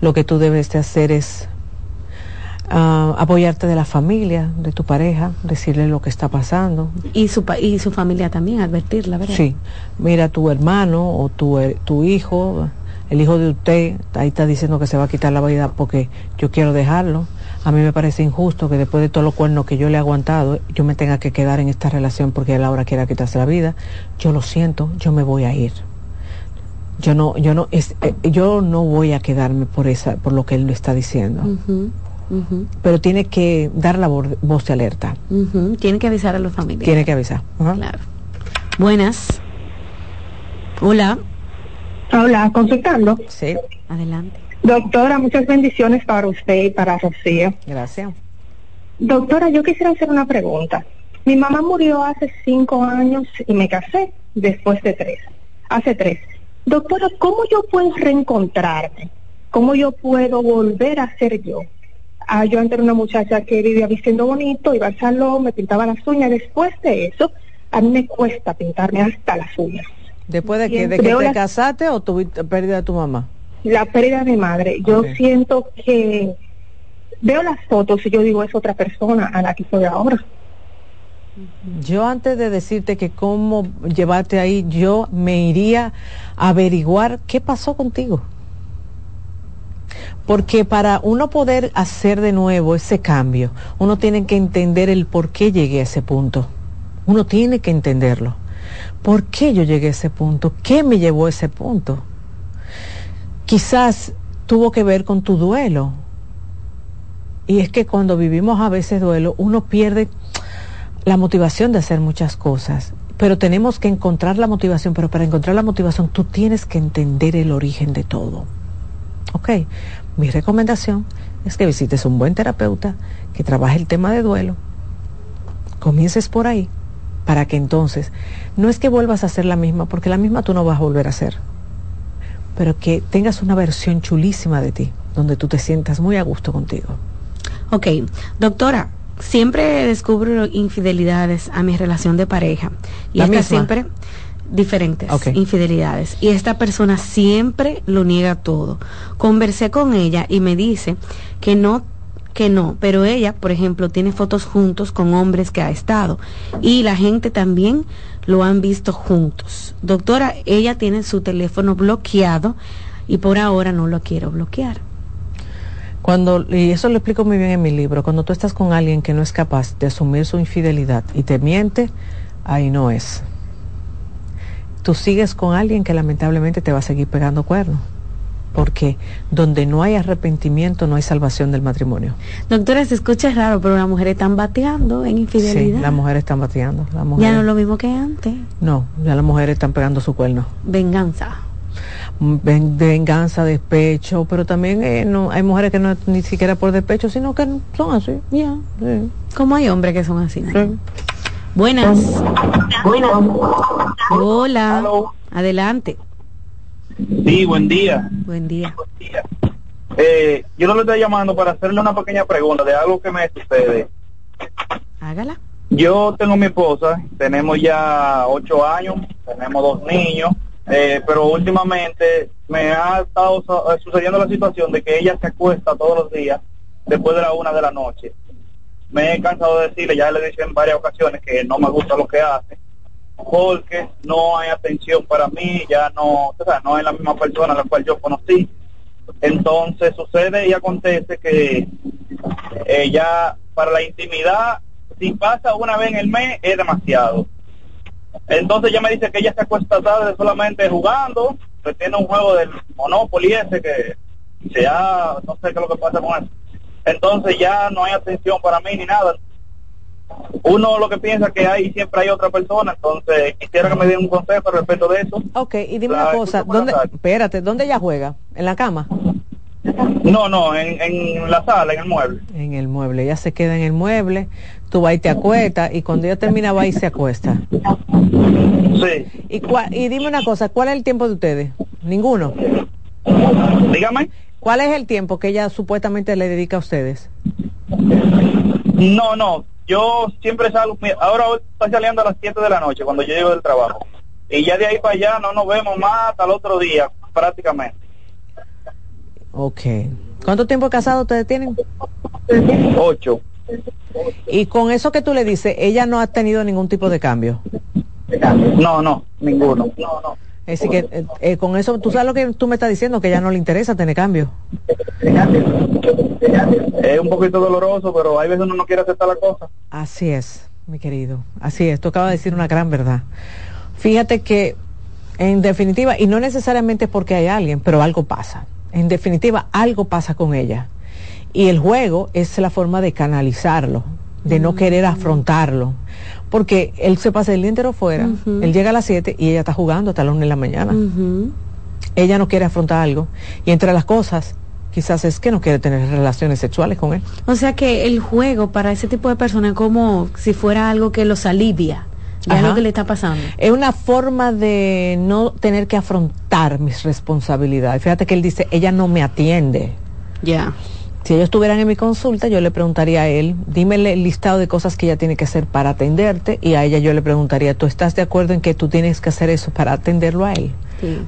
Lo que tú debes de hacer es ah, apoyarte de la familia, de tu pareja, decirle lo que está pasando. Y su, y su familia también, advertirla, ¿verdad? Sí, mira, tu hermano o tu, eh, tu hijo, el hijo de usted, ahí está diciendo que se va a quitar la vida porque yo quiero dejarlo a mí me parece injusto que después de todos los cuernos que yo le he aguantado, yo me tenga que quedar en esta relación porque él ahora quiera quitarse la vida. Yo lo siento, yo me voy a ir. Yo no, yo no, es, eh, yo no voy a quedarme por esa, por lo que él le está diciendo. Pero tiene que dar la voz de alerta. Tiene que avisar a los familiares. Tiene que avisar. Claro. Buenas. Hola. Hola, consultando. Sí. Adelante. Doctora, muchas bendiciones para usted y para Rocío. Gracias. Doctora, yo quisiera hacer una pregunta. Mi mamá murió hace cinco años y me casé después de tres. Hace tres. Doctora, ¿cómo yo puedo reencontrarme? ¿Cómo yo puedo volver a ser yo? Ah, yo antes era una muchacha que vivía vistiendo bonito, iba al salón, me pintaba las uñas. Después de eso, a mí me cuesta pintarme hasta las uñas. ¿Después de que, de que te casaste o tuviste pérdida de tu mamá? La pérdida de mi madre. Yo siento que veo las fotos y yo digo es otra persona a la que soy ahora. Yo antes de decirte que cómo llevarte ahí, yo me iría a averiguar qué pasó contigo. Porque para uno poder hacer de nuevo ese cambio, uno tiene que entender el por qué llegué a ese punto. Uno tiene que entenderlo. ¿Por qué yo llegué a ese punto? ¿Qué me llevó a ese punto? Quizás tuvo que ver con tu duelo. Y es que cuando vivimos a veces duelo, uno pierde la motivación de hacer muchas cosas. Pero tenemos que encontrar la motivación, pero para encontrar la motivación tú tienes que entender el origen de todo. Ok, mi recomendación es que visites un buen terapeuta, que trabaje el tema de duelo, comiences por ahí, para que entonces, no es que vuelvas a hacer la misma, porque la misma tú no vas a volver a hacer pero que tengas una versión chulísima de ti, donde tú te sientas muy a gusto contigo. Ok, doctora, siempre descubro infidelidades a mi relación de pareja. Y esta siempre diferentes infidelidades. Y esta persona siempre lo niega todo. Conversé con ella y me dice que no que no, pero ella, por ejemplo, tiene fotos juntos con hombres que ha estado y la gente también lo han visto juntos. Doctora, ella tiene su teléfono bloqueado y por ahora no lo quiero bloquear. Cuando, y eso lo explico muy bien en mi libro, cuando tú estás con alguien que no es capaz de asumir su infidelidad y te miente, ahí no es. Tú sigues con alguien que lamentablemente te va a seguir pegando cuernos porque donde no hay arrepentimiento no hay salvación del matrimonio. Doctora, se escucha raro, pero las mujeres están bateando en infidelidad. Sí, las mujeres están bateando. Ya no es lo mismo que antes. No, ya las mujeres están pegando su cuerno. Venganza. venganza, despecho, pero también eh, no, hay mujeres que no ni siquiera por despecho, sino que son así, ya. Como hay hombres que son así. Buenas. Buenas. Hola. Adelante. Sí, buen día. Buen día. Eh, yo no le estoy llamando para hacerle una pequeña pregunta de algo que me sucede. Hágala. Yo tengo mi esposa, tenemos ya ocho años, tenemos dos niños, eh, pero últimamente me ha estado eh, sucediendo la situación de que ella se acuesta todos los días después de la una de la noche. Me he cansado de decirle, ya le he dicho en varias ocasiones que no me gusta lo que hace porque no hay atención para mí, ya no, o sea, no es la misma persona a la cual yo conocí. Entonces sucede y acontece que ella, para la intimidad, si pasa una vez en el mes, es demasiado. Entonces ella me dice que ella se acuesta tarde solamente jugando, que tiene un juego del Monopoly ese que ha, no sé qué es lo que pasa con eso. Entonces ya no hay atención para mí ni nada. Uno lo que piensa que hay siempre hay otra persona, entonces quisiera que me den un consejo respecto de eso. Ok, y dime una cosa, ¿dónde, espérate, ¿dónde ella juega? ¿En la cama? No, no, en, en la sala, en el mueble. En el mueble, ella se queda en el mueble, tú vas y te acuestas, y cuando ella termina va y se acuesta. Sí. Y, y dime una cosa, ¿cuál es el tiempo de ustedes? ¿Ninguno? Dígame. ¿Cuál es el tiempo que ella supuestamente le dedica a ustedes? No, no, yo siempre salgo, ahora estoy saliendo a las 7 de la noche cuando yo llego del trabajo. Y ya de ahí para allá no nos vemos más hasta el otro día, prácticamente. Ok. ¿Cuánto tiempo casado ustedes tienen? Ocho. Y con eso que tú le dices, ella no ha tenido ningún tipo de cambio. No, no, ninguno. No, no. Es decir, que eh, eh, con eso, tú sabes lo que tú me estás diciendo, que ya no le interesa tener cambio. Es un poquito doloroso, pero hay veces uno no quiere aceptar la cosa. Así es, mi querido. Así es, tú acabas de decir una gran verdad. Fíjate que, en definitiva, y no necesariamente porque hay alguien, pero algo pasa. En definitiva, algo pasa con ella. Y el juego es la forma de canalizarlo, de no querer afrontarlo porque él se pasa el día entero fuera, él llega a las 7 y ella está jugando hasta las 1 de la mañana. Ella no quiere afrontar algo y entre las cosas quizás es que no quiere tener relaciones sexuales con él. O sea que el juego para ese tipo de personas es como si fuera algo que los alivia. Ya lo que le está pasando. Es una forma de no tener que afrontar mis responsabilidades. Fíjate que él dice, ella no me atiende. Ya. Si ellos estuvieran en mi consulta, yo le preguntaría a él, dime el listado de cosas que ella tiene que hacer para atenderte y a ella yo le preguntaría, ¿tú estás de acuerdo en que tú tienes que hacer eso para atenderlo a él?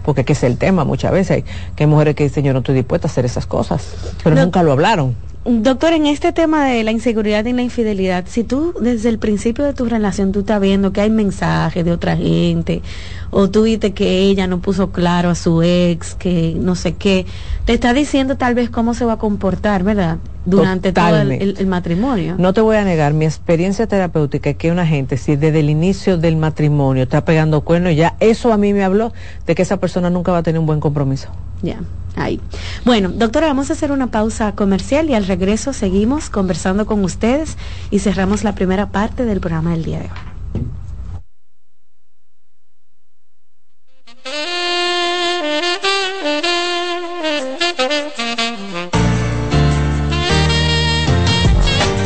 Porque que es el tema muchas veces, que hay mujeres que dicen yo no estoy dispuesta a hacer esas cosas, pero nunca lo hablaron. Doctor, en este tema de la inseguridad y la infidelidad, si tú desde el principio de tu relación tú estás viendo que hay mensajes de otra gente, o tú viste que ella no puso claro a su ex, que no sé qué, te está diciendo tal vez cómo se va a comportar, ¿verdad? Durante todo el, matrimonio. No te voy a negar, mi experiencia terapéutica es que una gente, si desde el inicio del matrimonio está pegando cuernos, ya eso a mí me habló de que esa persona nunca va a tener un buen compromiso. Ya ahí. Bueno, doctora, vamos a hacer una pausa comercial y al regreso seguimos conversando con ustedes y cerramos la primera parte del programa del día de hoy.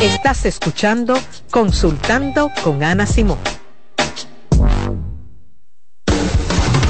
Estás escuchando Consultando con Ana Simón.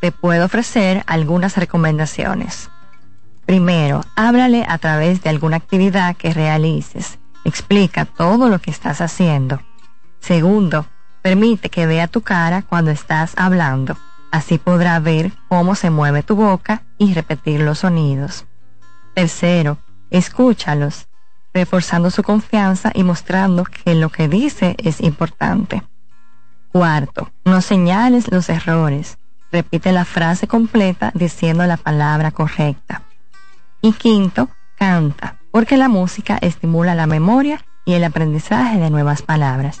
te puedo ofrecer algunas recomendaciones. Primero, háblale a través de alguna actividad que realices. Explica todo lo que estás haciendo. Segundo, permite que vea tu cara cuando estás hablando. Así podrá ver cómo se mueve tu boca y repetir los sonidos. Tercero, escúchalos, reforzando su confianza y mostrando que lo que dice es importante. Cuarto, no señales los errores. Repite la frase completa diciendo la palabra correcta. Y quinto, canta, porque la música estimula la memoria y el aprendizaje de nuevas palabras.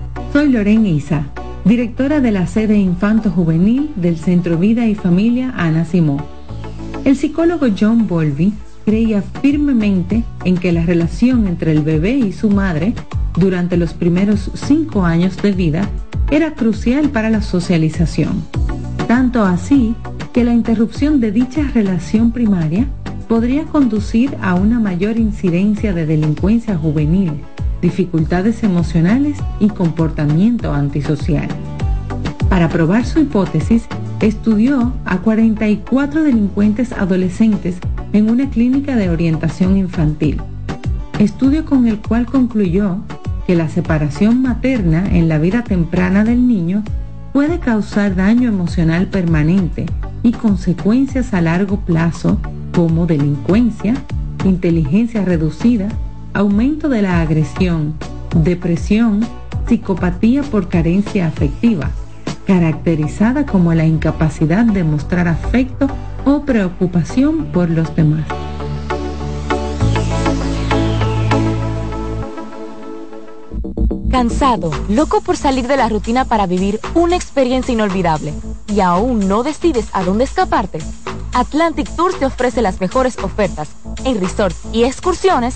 Soy Lorena Isa, directora de la sede Infanto Juvenil del Centro Vida y Familia Ana Simó. El psicólogo John Bolby creía firmemente en que la relación entre el bebé y su madre durante los primeros cinco años de vida era crucial para la socialización. Tanto así que la interrupción de dicha relación primaria podría conducir a una mayor incidencia de delincuencia juvenil, dificultades emocionales y comportamiento antisocial. Para probar su hipótesis, estudió a 44 delincuentes adolescentes en una clínica de orientación infantil, estudio con el cual concluyó que la separación materna en la vida temprana del niño puede causar daño emocional permanente y consecuencias a largo plazo como delincuencia, inteligencia reducida, aumento de la agresión, depresión, psicopatía por carencia afectiva, caracterizada como la incapacidad de mostrar afecto o preocupación por los demás. Cansado, loco por salir de la rutina para vivir una experiencia inolvidable y aún no decides a dónde escaparte. Atlantic Tours te ofrece las mejores ofertas en resorts y excursiones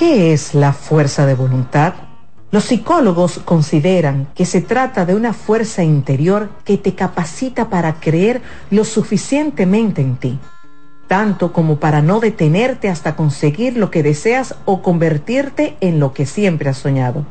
¿Qué es la fuerza de voluntad? Los psicólogos consideran que se trata de una fuerza interior que te capacita para creer lo suficientemente en ti, tanto como para no detenerte hasta conseguir lo que deseas o convertirte en lo que siempre has soñado.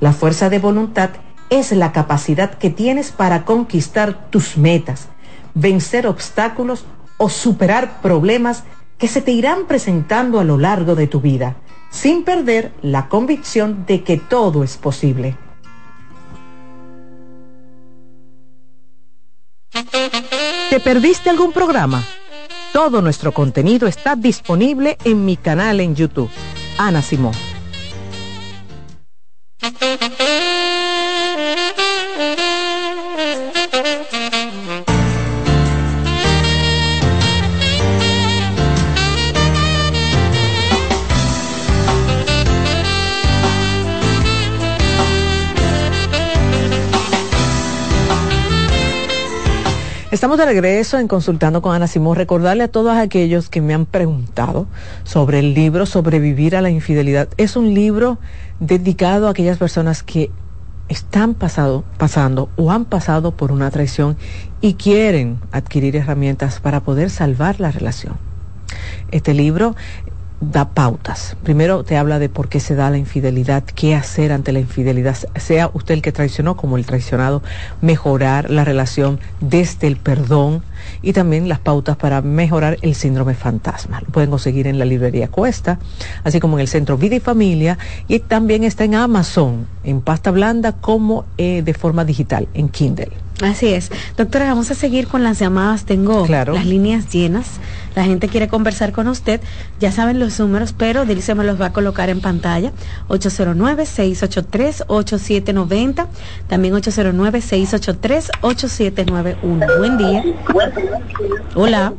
La fuerza de voluntad es la capacidad que tienes para conquistar tus metas, vencer obstáculos o superar problemas que se te irán presentando a lo largo de tu vida, sin perder la convicción de que todo es posible. ¿Te perdiste algún programa? Todo nuestro contenido está disponible en mi canal en YouTube, Ana Simón. Estamos de regreso en Consultando con Ana Simón. Recordarle a todos aquellos que me han preguntado sobre el libro Sobrevivir a la Infidelidad. Es un libro dedicado a aquellas personas que están pasado, pasando o han pasado por una traición y quieren adquirir herramientas para poder salvar la relación. Este libro da pautas. Primero te habla de por qué se da la infidelidad, qué hacer ante la infidelidad, sea usted el que traicionó como el traicionado, mejorar la relación desde el perdón y también las pautas para mejorar el síndrome fantasma. Lo pueden conseguir en la librería Cuesta, así como en el centro Vida y Familia y también está en Amazon, en pasta blanda como eh, de forma digital, en Kindle. Así es. Doctora, vamos a seguir con las llamadas. Tengo las líneas llenas. La gente quiere conversar con usted. Ya saben los números, pero Delicia me los va a colocar en pantalla. 809-683-8790. También 809-683-8791. Buen día. Hola.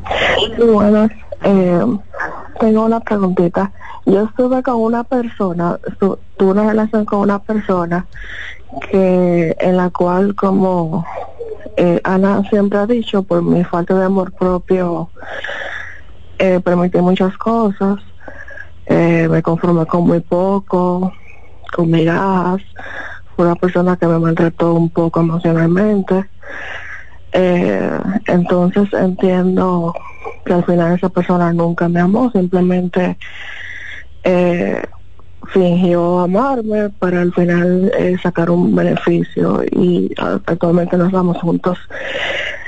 Bueno, eh, tengo una preguntita. Yo estuve con una persona, tuve una relación con una persona que en la cual como eh, Ana siempre ha dicho por mi falta de amor propio eh, permití muchas cosas eh, me conformé con muy poco con migajas fue una persona que me maltrató un poco emocionalmente eh, entonces entiendo que al final esa persona nunca me amó simplemente eh, fingió amarme para al final eh, sacar un beneficio y actualmente nos vamos juntos.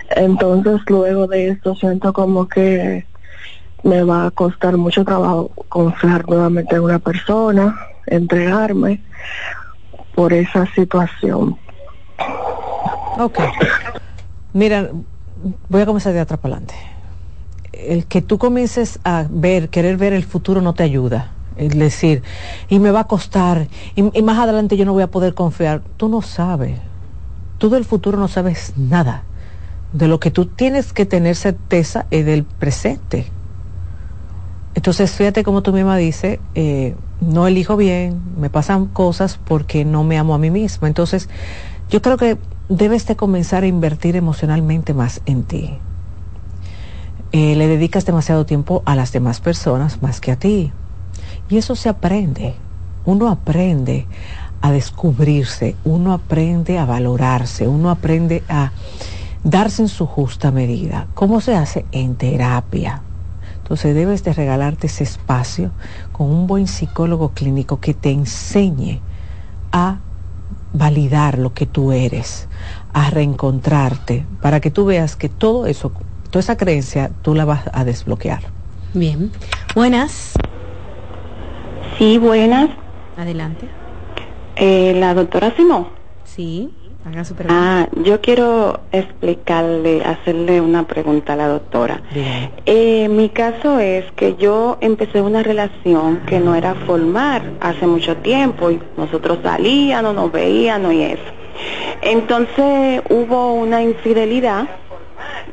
Entonces luego de esto siento como que me va a costar mucho trabajo confiar nuevamente en una persona, entregarme por esa situación. Ok. Mira, voy a comenzar de atrás para adelante. El que tú comiences a ver, querer ver el futuro no te ayuda. Es decir, y me va a costar, y, más adelante yo no voy a poder confiar. Tú no sabes. Tú del futuro no sabes nada. De lo que tú tienes que tener certeza es del presente. Entonces, fíjate como tú misma dices, eh, no elijo bien, me pasan cosas porque no me amo a mí misma. Entonces, yo creo que debes de comenzar a invertir emocionalmente más en ti. Eh, le dedicas demasiado tiempo a las demás personas más que a ti. Y eso se aprende. Uno aprende a descubrirse, uno aprende a valorarse, uno aprende a darse en su justa medida. ¿Cómo se hace? En terapia. Entonces debes de regalarte ese espacio con un buen psicólogo clínico que te enseñe a validar lo que tú eres, a reencontrarte, para que tú veas que todo eso, toda esa creencia, tú la vas a desbloquear. Bien. Buenas. Sí, buenas. Adelante. Eh, la doctora Simón. Sí, haga su pregunta. Ah, yo quiero explicarle, hacerle una pregunta a la doctora. Eh, mi caso es que yo empecé una relación que no era formal hace mucho tiempo y nosotros salíamos, nos veíamos y eso. Entonces hubo una infidelidad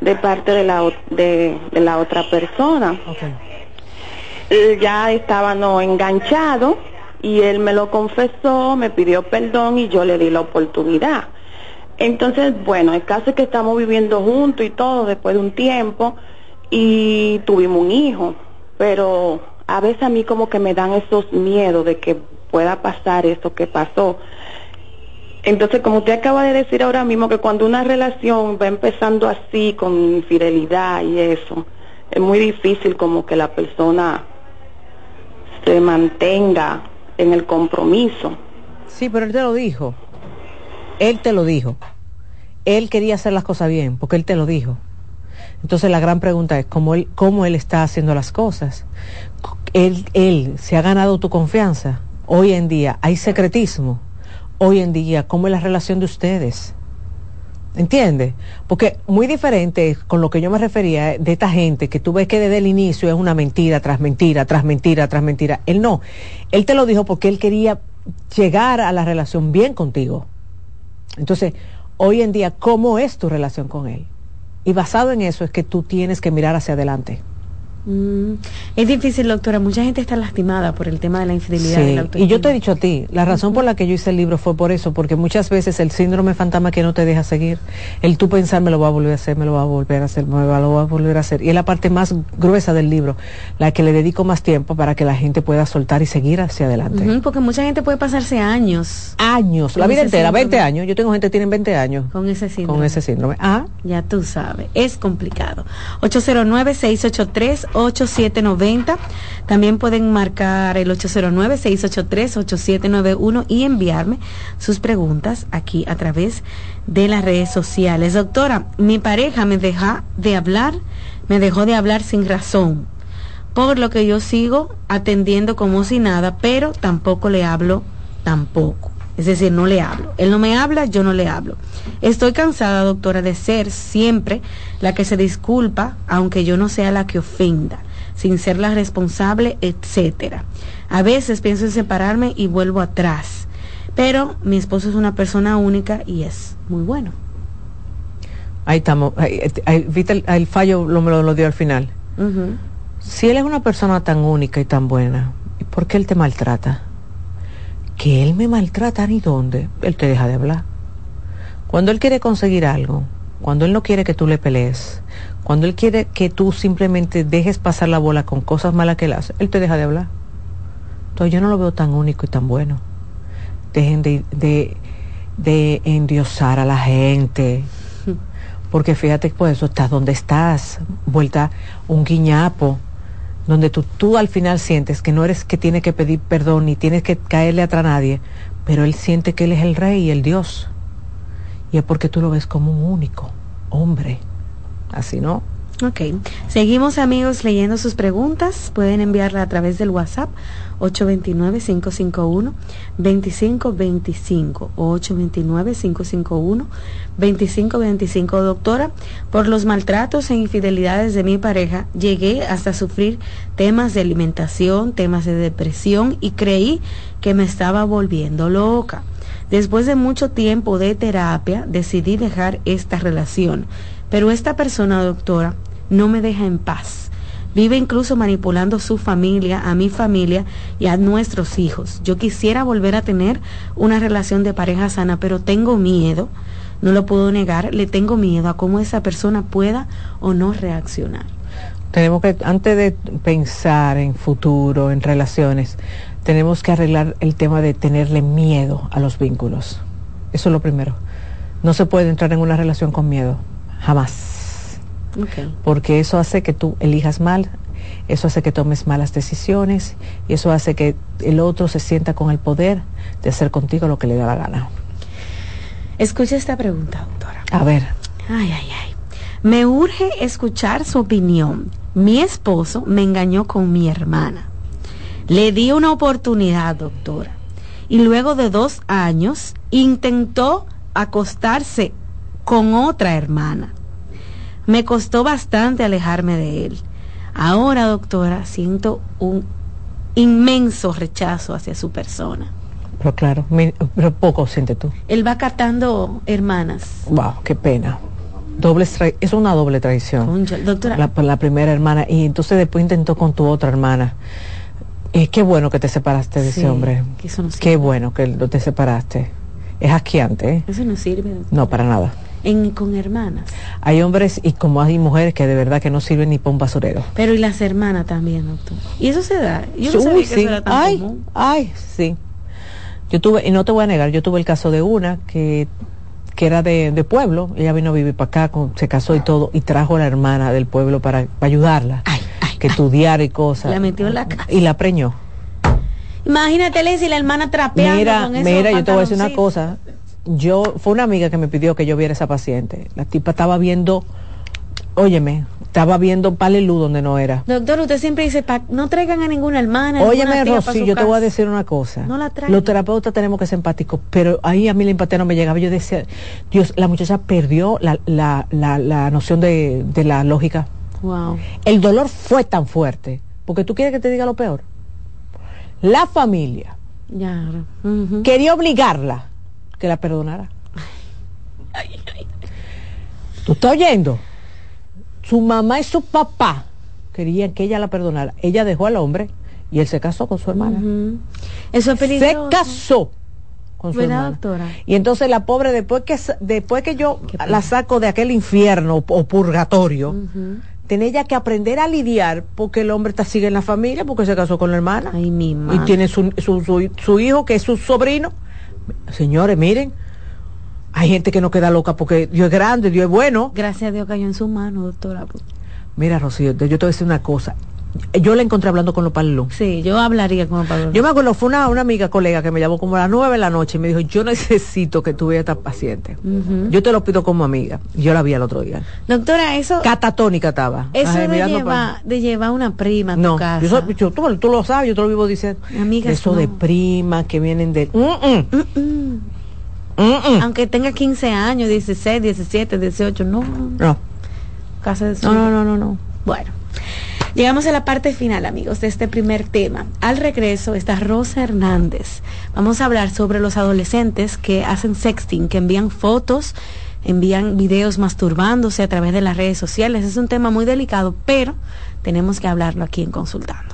de parte de la, de, la otra persona. Ya estábamos enganchados y él me lo confesó, me pidió perdón y yo le di la oportunidad. Entonces, bueno, el caso es que estamos viviendo juntos y todo después de un tiempo y tuvimos un hijo, pero a veces a mí como que me dan esos miedos de que pueda pasar eso que pasó. Entonces, como usted acaba de decir ahora mismo, que cuando una relación va empezando así, con infidelidad y eso, es muy difícil como que la persona se mantenga en el compromiso. Sí, pero él te lo dijo. Él te lo dijo. Él quería hacer las cosas bien, porque él te lo dijo. Entonces la gran pregunta es cómo él, cómo él está haciendo las cosas. Él, él se ha ganado tu confianza. Hoy en día hay secretismo. Hoy en día, ¿cómo es la relación de ustedes? ¿Entiendes? Porque muy diferente con lo que yo me refería de esta gente que tú ves que desde el inicio es una mentira tras mentira, tras mentira, tras mentira. Él no. Él te lo dijo porque él quería llegar a la relación bien contigo. Entonces, hoy en día, ¿cómo es tu relación con él? Y basado en eso es que tú tienes que mirar hacia adelante. Mm, es difícil, doctora. Mucha gente está lastimada por el tema de la infidelidad. y yo te he dicho a ti, la razón por la que yo hice el libro fue por eso, porque muchas veces el síndrome fantasma que no te deja seguir, el tú pensar me lo va a volver a hacer, me lo va a volver a hacer, me lo va a volver a hacer. Y es la parte más gruesa del libro, la que le dedico más tiempo para que la gente pueda soltar y seguir hacia adelante. porque mucha gente puede pasarse años. Años, la vida entera, 20 años. Yo tengo gente que tiene 20 años. Con ese síndrome. Con ese síndrome. Ah. Ya tú sabes, es complicado. 809 683 8790. También pueden marcar el 809-683-8791 y enviarme sus preguntas aquí a través de las redes sociales. Doctora, mi pareja me deja de hablar, me dejó de hablar sin razón, por lo que yo sigo atendiendo como si nada, pero tampoco le hablo tampoco. Es decir, no le hablo. Él no me habla, yo no le hablo. Estoy cansada, doctora, de ser siempre la que se disculpa, aunque yo no sea la que ofenda sin ser la responsable, etcétera. A veces pienso en separarme y vuelvo atrás, pero mi esposo es una persona única y es muy bueno. Ahí estamos. ¿Viste el, fallo lo, lo, lo, dio al final? Si él es una persona tan única y tan buena, ¿por qué él te maltrata? Que él me maltrata ni dónde, él te deja de hablar. Cuando él quiere conseguir algo, cuando él no quiere que tú le pelees, cuando él quiere que tú simplemente dejes pasar la bola con cosas malas que él hace, él te deja de hablar. Entonces yo no lo veo tan único y tan bueno. Dejen de, de, de endiosar a la gente. Porque fíjate, pues eso estás donde estás, vuelta un guiñapo, donde tú, tú al final sientes que no eres que tiene que pedir perdón ni tienes que caerle atrás a nadie, pero él siente que él es el rey y el Dios. Y es porque tú lo ves como un único hombre así, ¿no? Ok, seguimos amigos leyendo sus preguntas. Pueden enviarla a través del WhatsApp 829-551-2525 o 829-551-2525. Doctora, por los maltratos e infidelidades de mi pareja, llegué hasta sufrir temas de alimentación, temas de depresión y creí que me estaba volviendo loca. Después de mucho tiempo de terapia, decidí dejar esta relación pero esta persona, doctora, no me deja en paz. Vive incluso manipulando su familia, a mi familia y a nuestros hijos. Yo quisiera volver a tener una relación de pareja sana, pero tengo miedo, no lo puedo negar, le tengo miedo a cómo esa persona pueda o no reaccionar. Tenemos que, antes de pensar en futuro, en relaciones, tenemos que arreglar el tema de tenerle miedo a los vínculos. Eso es lo primero. No se puede entrar en una relación con miedo jamás. Porque eso hace que tú elijas mal, eso hace que tomes malas decisiones y eso hace que el otro se sienta con el poder de hacer contigo lo que le da la gana. Escucha esta pregunta, doctora. A ver. Ay, ay, ay. Me urge escuchar su opinión. Mi esposo me engañó con mi hermana. Le di una oportunidad, doctora. Y luego de dos años intentó acostarse con otra hermana. Me costó bastante alejarme de él. Ahora, doctora, siento un inmenso rechazo hacia su persona. Pero claro, pero poco siente tú. Él va catando hermanas. Wow, qué pena. Doble es una doble traición. doctora. La, primera hermana y entonces después intentó con tu otra hermana. Eh, qué bueno que te separaste de ese hombre. qué bueno que te separaste. Es asqueante. ¿eh? Eso no sirve. No, para nada en, con hermanas. Hay hombres y como hay mujeres que de verdad que no sirven ni para un basurero. Pero y las hermanas también, doctor. Y eso se da. Yo no sabía que eso era tan ay, ay, sí. Yo tuve, y no te voy a negar, yo tuve el caso de una que, que era de, de pueblo, ella vino a vivir para acá, con, se casó y todo, y trajo a la hermana del pueblo para, ayudarla, ay, ay, que estudiara y cosas. La metió en la casa. Y la preñó. Imagínate, si la hermana trapeando mira, con Mira, yo te voy a decir una cosa yo, fue una amiga que me pidió que yo viera a esa paciente. La tipa estaba viendo, óyeme, estaba viendo Palelú donde no era. Doctor, usted siempre dice, no traigan a ninguna hermana. Óyeme, Rosy, yo te voy a decir una cosa. No la traigan. Los terapeutas tenemos que ser empáticos, pero ahí a mí la empatía no me llegaba. Yo decía, Dios, la muchacha perdió la, la, la, noción de, de la lógica. Wow. El dolor fue tan fuerte, porque tú quieres que te diga lo peor. La familia ya. quería obligarla que la perdonara. ¿Tú estás oyendo? Su mamá y su papá querían que ella la perdonara. Ella dejó al hombre y él se casó con su hermana. Eso es peligroso. Se casó con su hermana. Y entonces la pobre, después que, después que yo la saco de aquel infierno o purgatorio, tiene ella que aprender a lidiar porque el hombre está sigue en la familia porque se casó con la hermana. Ay, mi y tiene su, su, su hijo que es su sobrino Señores, miren, hay gente que no queda loca porque Dios es grande, Dios es bueno. Gracias a Dios cayó en su mano, doctora. Mira, Rocío, yo te voy a decir una cosa. Yo la encontré hablando con los palillos. Sí, yo hablaría con los palillos. Yo me acuerdo, fue una, una, amiga, colega, que me llamó como a las nueve de la noche y me dijo, yo necesito que tú veas a esta paciente. Yo te lo pido como amiga. Yo la vi el otro día. Doctora, eso... Catatónica estaba. Eso de, llevar, de llevar una prima a tu no, casa. Yo, tú, tú, lo sabes, yo te lo vivo diciendo. Amigas, Eso de primas que vienen de... Aunque tenga 15 años, 16, 17, 18, no. No. Casa de no, no, no, no, no. Bueno. Llegamos a la parte final, amigos, de este primer tema. Al regreso está Rosa Hernández. Vamos a hablar sobre los adolescentes que hacen sexting, que envían fotos, envían videos masturbándose a través de las redes sociales. Es un tema muy delicado, pero tenemos que hablarlo aquí en Consultando.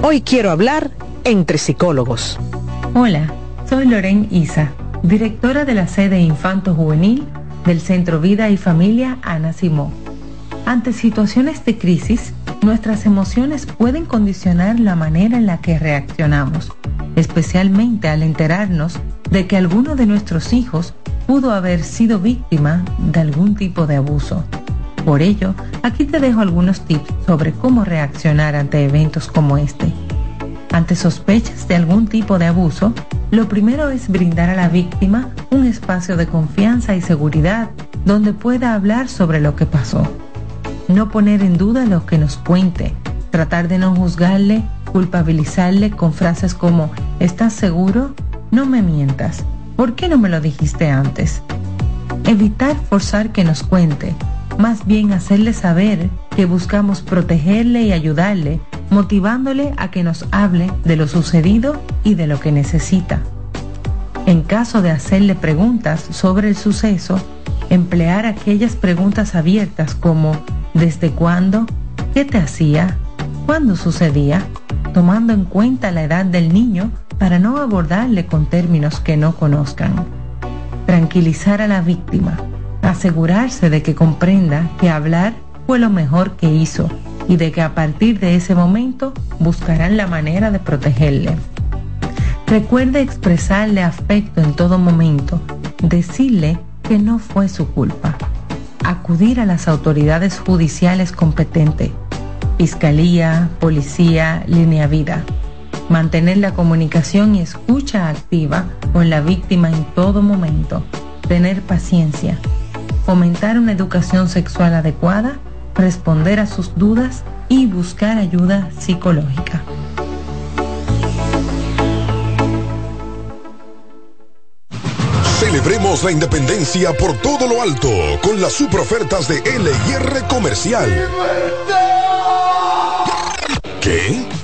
Hoy quiero hablar entre psicólogos. Hola, soy Loren Isa, directora de la sede Infanto Juvenil del Centro Vida y Familia Ana Simó. Ante situaciones de crisis, nuestras emociones pueden condicionar la manera en la que reaccionamos, especialmente al enterarnos de que alguno de nuestros hijos pudo haber sido víctima de algún tipo de abuso. Por ello, aquí te dejo algunos tips sobre cómo reaccionar ante eventos como este. Ante sospechas de algún tipo de abuso, lo primero es brindar a la víctima un espacio de confianza y seguridad donde pueda hablar sobre lo que pasó. No poner en duda lo que nos cuente, tratar de no juzgarle, culpabilizarle con frases como ¿estás seguro? No me mientas. ¿Por qué no me lo dijiste antes? Evitar forzar que nos cuente, más bien hacerle saber que buscamos protegerle y ayudarle, motivándole a que nos hable de lo sucedido y de lo que necesita. En caso de hacerle preguntas sobre el suceso, emplear aquellas preguntas abiertas como ¿desde cuándo? ¿Qué te hacía? ¿Cuándo sucedía? Tomando en cuenta la edad del niño para no abordarle con términos que no conozcan. Tranquilizar a la víctima asegurarse de que comprenda que hablar fue lo mejor que hizo y de que a partir de ese momento buscarán la manera de protegerle. Recuerde expresarle afecto en todo momento, decirle que no fue su culpa, acudir a las autoridades judiciales competentes, fiscalía, policía, línea vida, mantener la comunicación y escucha activa con la víctima en todo momento, tener paciencia, fomentar una educación sexual adecuada, responder a sus dudas y buscar ayuda psicológica. Celebremos la independencia por todo lo alto con las super ofertas de LIR Comercial. ¿Qué?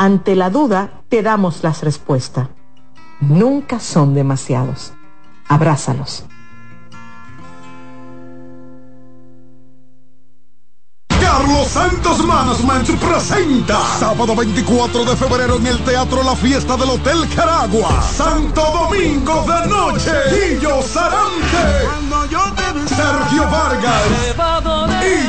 Ante la duda, te damos las respuestas. Nunca son demasiados. Abrázalos. Carlos Santos Management presenta sábado 24 de febrero en el Teatro La Fiesta del Hotel Caragua Santo Domingo de Noche Guillo Sarante Sergio Vargas y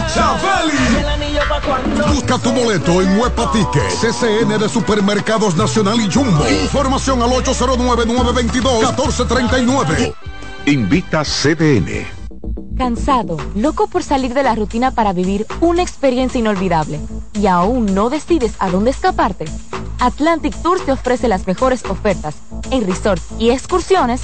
Busca tu boleto en Huepa Ticket, CCN de Supermercados Nacional y Jumbo. Información al 809-922-1439. Invita CDN. Cansado, loco por salir de la rutina para vivir una experiencia inolvidable y aún no decides a dónde escaparte. Atlantic Tours te ofrece las mejores ofertas en resorts y excursiones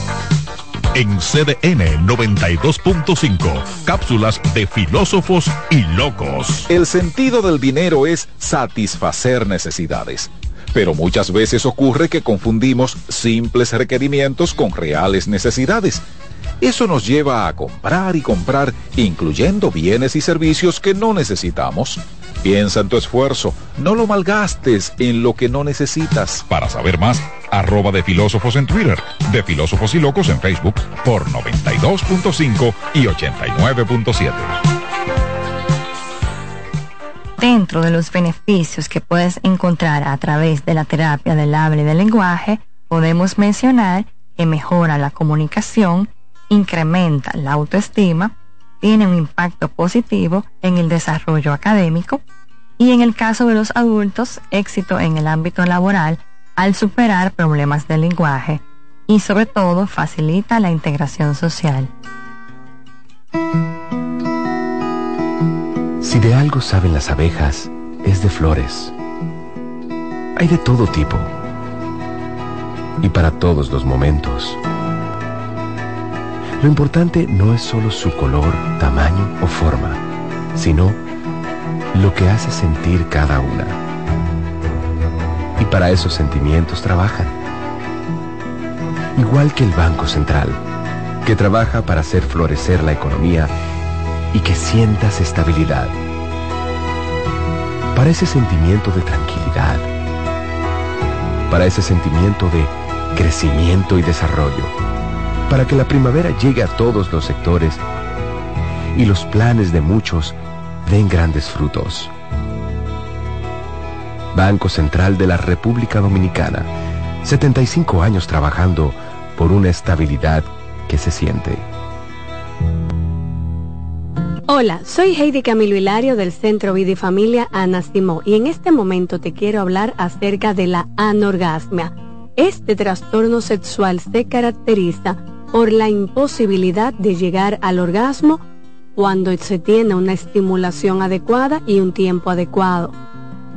En CDN 92.5, cápsulas de filósofos y locos. El sentido del dinero es satisfacer necesidades. Pero muchas veces ocurre que confundimos simples requerimientos con reales necesidades. Eso nos lleva a comprar y comprar, incluyendo bienes y servicios que no necesitamos. Piensa en tu esfuerzo, no lo malgastes en lo que no necesitas. Para saber más, arroba de filósofos en Twitter, de filósofos y locos en Facebook por 92.5 y 89.7. Dentro de los beneficios que puedes encontrar a través de la terapia del habla y del lenguaje, podemos mencionar que mejora la comunicación, incrementa la autoestima, tiene un impacto positivo en el desarrollo académico y en el caso de los adultos, éxito en el ámbito laboral al superar problemas de lenguaje y sobre todo facilita la integración social. Si de algo saben las abejas, es de flores. Hay de todo tipo y para todos los momentos. Lo importante no es solo su color, tamaño o forma, sino lo que hace sentir cada una. Y para esos sentimientos trabajan. Igual que el Banco Central, que trabaja para hacer florecer la economía y que sientas estabilidad. Para ese sentimiento de tranquilidad. Para ese sentimiento de crecimiento y desarrollo para que la primavera llegue a todos los sectores y los planes de muchos den grandes frutos. Banco Central de la República Dominicana, 75 años trabajando por una estabilidad que se siente. Hola, soy Heidi Camilo Hilario del Centro Vida y Familia Ana Simó y en este momento te quiero hablar acerca de la anorgasmia. Este trastorno sexual se caracteriza por la imposibilidad de llegar al orgasmo cuando se tiene una estimulación adecuada y un tiempo adecuado.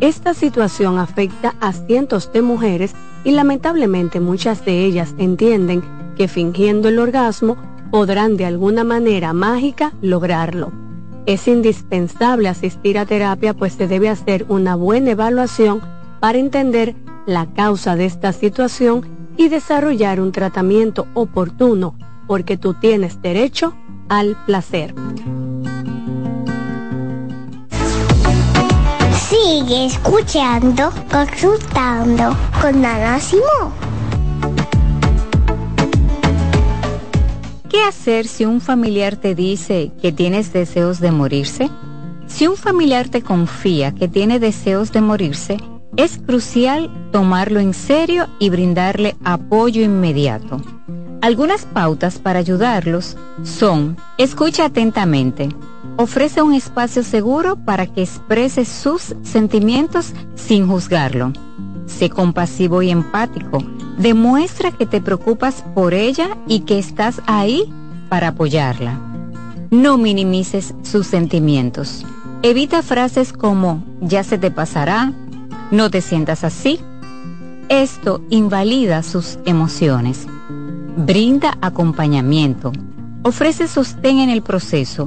Esta situación afecta a cientos de mujeres y lamentablemente muchas de ellas entienden que fingiendo el orgasmo podrán de alguna manera mágica lograrlo. Es indispensable asistir a terapia pues se debe hacer una buena evaluación para entender la causa de esta situación y desarrollar un tratamiento oportuno, porque tú tienes derecho al placer. Sigue escuchando, consultando con Ana ¿Qué hacer si un familiar te dice que tienes deseos de morirse? Si un familiar te confía que tiene deseos de morirse, es crucial tomarlo en serio y brindarle apoyo inmediato. Algunas pautas para ayudarlos son, escucha atentamente, ofrece un espacio seguro para que exprese sus sentimientos sin juzgarlo. Sé compasivo y empático, demuestra que te preocupas por ella y que estás ahí para apoyarla. No minimices sus sentimientos. Evita frases como ya se te pasará, no te sientas así. Esto invalida sus emociones. Brinda acompañamiento. Ofrece sostén en el proceso,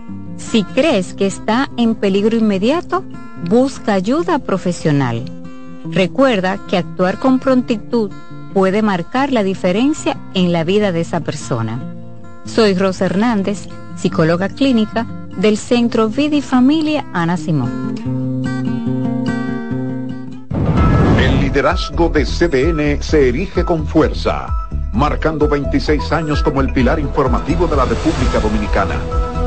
si crees que está en peligro inmediato, busca ayuda profesional. Recuerda que actuar con prontitud puede marcar la diferencia en la vida de esa persona. Soy Rosa Hernández, psicóloga clínica del Centro Vida y Familia Ana Simón. El liderazgo de CDN se erige con fuerza marcando 26 años como el pilar informativo de la República Dominicana.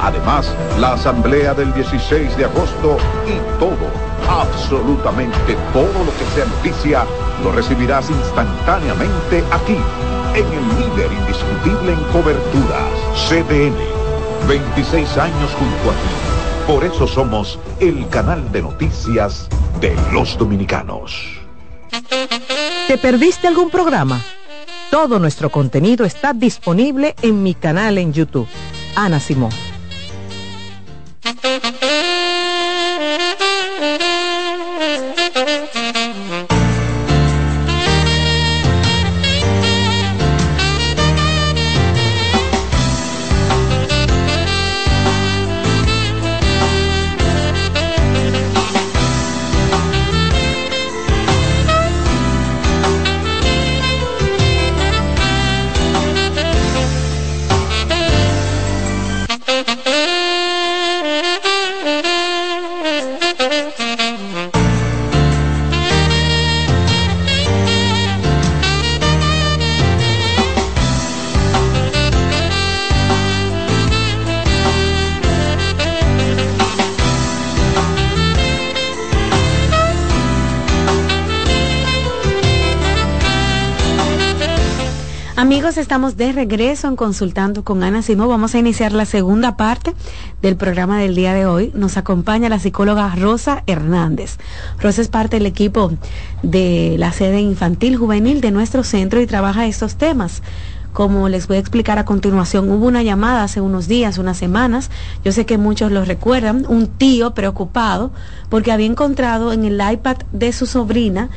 además la Asamblea del 16 de agosto y todo, absolutamente todo lo que sea noticia, lo recibirás instantáneamente aquí en el líder indiscutible en coberturas, CDN. 26 años junto a ti. Por eso somos el canal de noticias de los dominicanos. ¿Te perdiste algún programa? Todo nuestro contenido está disponible en mi canal en YouTube. Ana Simón. Thank you. De regreso en Consultando con Ana Simó. Vamos a iniciar la segunda parte del programa del día de hoy. Nos acompaña la psicóloga Rosa Hernández. Rosa es parte del equipo de la sede infantil juvenil de nuestro centro y trabaja estos temas. Como les voy a explicar a continuación, hubo una llamada hace unos días, unas semanas, yo sé que muchos lo recuerdan, un tío preocupado porque había encontrado en el iPad de su sobrina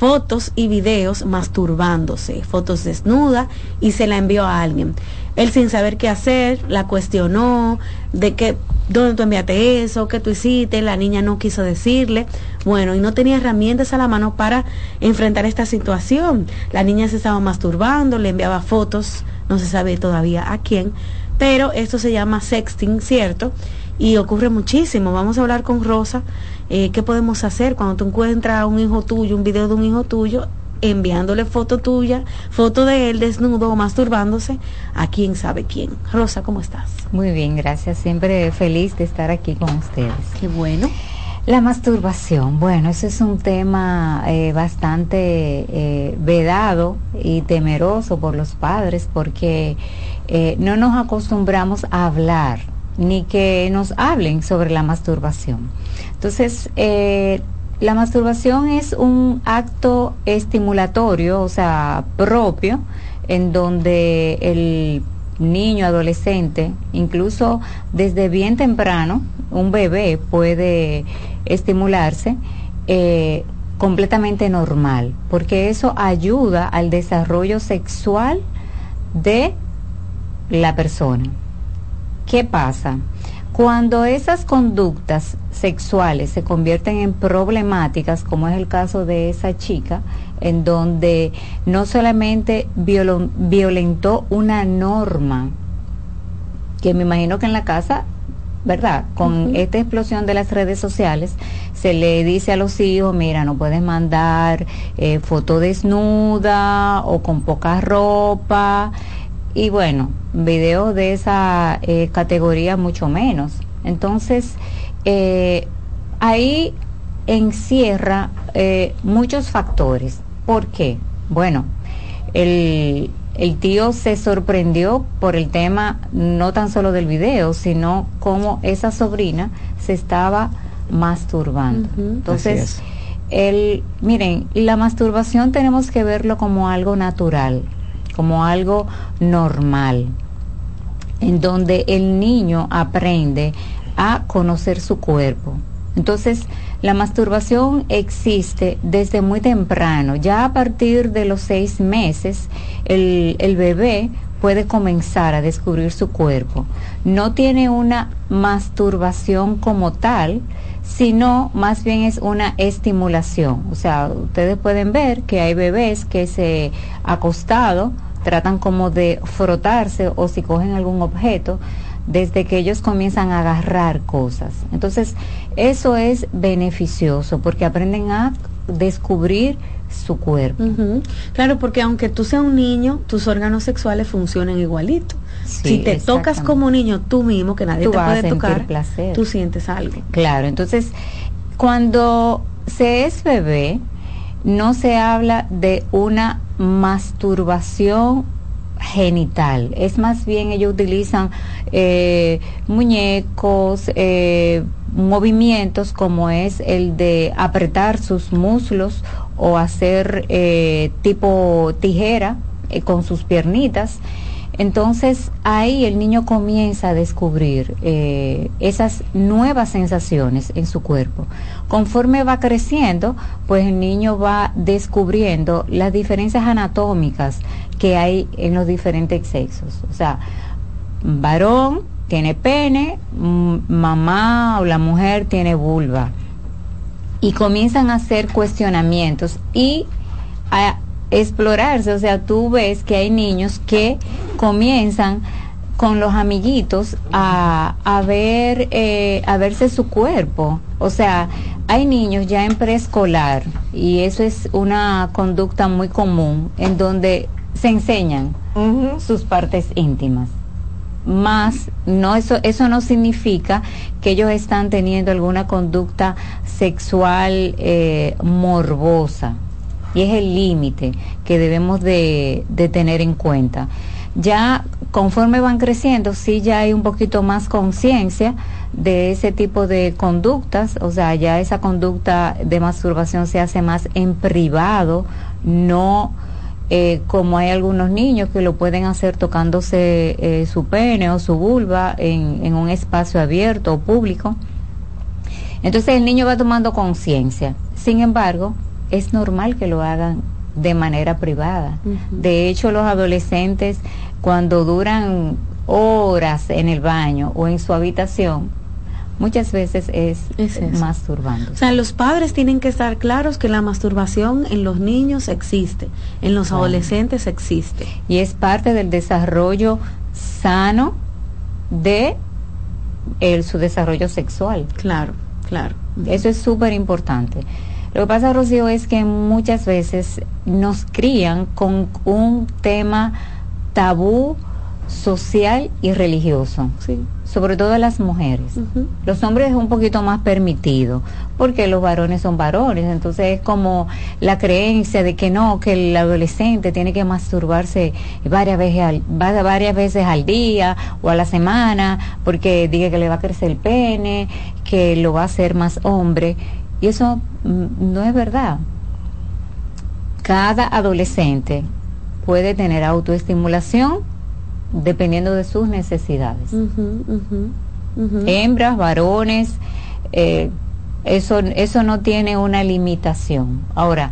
fotos y videos masturbándose, fotos desnuda y se la envió a alguien. Él sin saber qué hacer, la cuestionó, de qué, dónde tú enviaste eso, qué tú hiciste, la niña no quiso decirle, bueno, y no tenía herramientas a la mano para enfrentar esta situación. La niña se estaba masturbando, le enviaba fotos, no se sabe todavía a quién, pero esto se llama sexting, ¿cierto? Y ocurre muchísimo. Vamos a hablar con Rosa eh, qué podemos hacer cuando tú encuentras un hijo tuyo, un video de un hijo tuyo, enviándole foto tuya, foto de él desnudo o masturbándose a quién sabe quién. Rosa, ¿cómo estás? Muy bien, gracias. Siempre feliz de estar aquí con ustedes. Qué bueno. La masturbación, bueno, ese es un tema eh, bastante eh, vedado y temeroso por los padres porque no nos acostumbramos a hablar ni que nos hablen sobre la masturbación. Entonces, eh, la masturbación es un acto estimulatorio, o sea, propio, en donde el niño, adolescente, incluso desde bien temprano, un bebé puede estimularse eh, completamente normal, porque eso ayuda al desarrollo sexual de la persona. ¿Qué pasa? Cuando esas conductas sexuales se convierten en problemáticas, como es el caso de esa chica, en donde no solamente violentó una norma, que me imagino que en la casa, ¿verdad? Con esta explosión de las redes sociales, se le dice a los hijos, mira, no puedes mandar eh, foto desnuda o con poca ropa, y bueno, videos de esa eh, categoría mucho menos. Entonces, eh, ahí encierra eh, muchos factores. ¿Por qué? Bueno, el, el tío se sorprendió por el tema no tan solo del video, sino cómo esa sobrina se estaba masturbando. Entonces, el, miren, la masturbación tenemos que verlo como algo natural, como algo normal, en donde el niño aprende a conocer su cuerpo. Entonces, la masturbación existe desde muy temprano. Ya a partir de los seis meses, el, bebé puede comenzar a descubrir su cuerpo. No tiene una masturbación como tal, sino más bien es una estimulación. O sea, ustedes pueden ver que hay bebés que se acostado tratan como de frotarse o si cogen algún objeto, desde que ellos comienzan a agarrar cosas. Entonces, eso es beneficioso porque aprenden a descubrir su cuerpo. Claro, porque aunque tú seas un niño, tus órganos sexuales funcionan igualito. si te tocas como niño tú mismo, que nadie te puede tocar, placer. tú sientes algo. Claro, entonces, cuando se es bebé, no se habla de una masturbación genital. Es más bien ellos utilizan eh, muñecos, eh, movimientos como es el de apretar sus muslos o hacer eh, tipo tijera con sus piernitas entonces ahí el niño comienza a descubrir eh, esas nuevas sensaciones en su cuerpo. Conforme va creciendo, pues el niño va descubriendo las diferencias anatómicas que hay en los diferentes sexos. O sea, varón tiene pene, mamá o la mujer tiene vulva. Y comienzan a hacer cuestionamientos y a explorarse. O sea, tú ves que hay niños que comienzan con los amiguitos a, a ver eh, a verse su cuerpo. O sea hay niños ya en preescolar y eso es una conducta muy común en donde se enseñan sus partes íntimas más no eso eso no significa que ellos están teniendo alguna conducta sexual eh, morbosa. Y es el límite que debemos de, tener en cuenta. Ya conforme van creciendo, sí ya hay un poquito más conciencia de ese tipo de conductas, o sea, ya esa conducta de masturbación se hace más en privado, no eh, como hay algunos niños que lo pueden hacer tocándose eh, su pene o su vulva en, en un espacio abierto o público. Entonces el niño va tomando conciencia. Sin embargo, es normal que lo hagan de manera privada. De hecho, los adolescentes cuando duran horas en el baño o en su habitación, muchas veces es, masturbando. O sea, los padres tienen que estar claros que la masturbación en los niños existe, en los adolescentes existe. Y es parte del desarrollo sano de su desarrollo sexual. Claro, claro. Eso es súper importante. Lo que pasa, Rocío, es que muchas veces nos crían con un tema tabú social y religioso. Sí. Sobre todo las mujeres. Los hombres es un poquito más permitido, porque los varones son varones. Entonces es como la creencia de que no, que el adolescente tiene que masturbarse varias veces al, varias veces al día o a la semana, porque diga que le va a crecer el pene, que lo va a hacer más hombre. Y eso mm, no es verdad. Cada adolescente puede tener autoestimulación dependiendo de sus necesidades. Hembras, varones, eh, eso, eso no tiene una limitación. Ahora,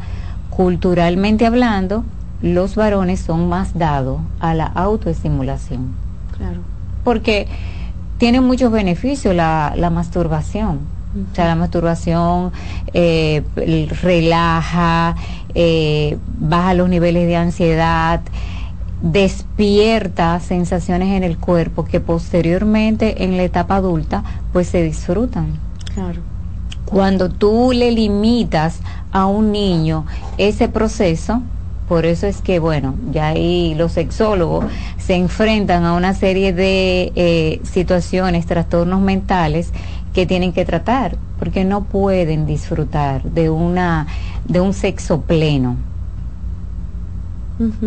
culturalmente hablando, los varones son más dados a la autoestimulación. Claro. Porque tiene muchos beneficios la, la masturbación. O sea, la masturbación eh, relaja, eh, baja los niveles de ansiedad, despierta sensaciones en el cuerpo que posteriormente en la etapa adulta pues se disfrutan. Claro. Cuando tú le limitas a un niño ese proceso, por eso es que, bueno, ya ahí los sexólogos se enfrentan a una serie de eh, situaciones, trastornos mentales que tienen que tratar, porque no pueden disfrutar de una de un sexo pleno.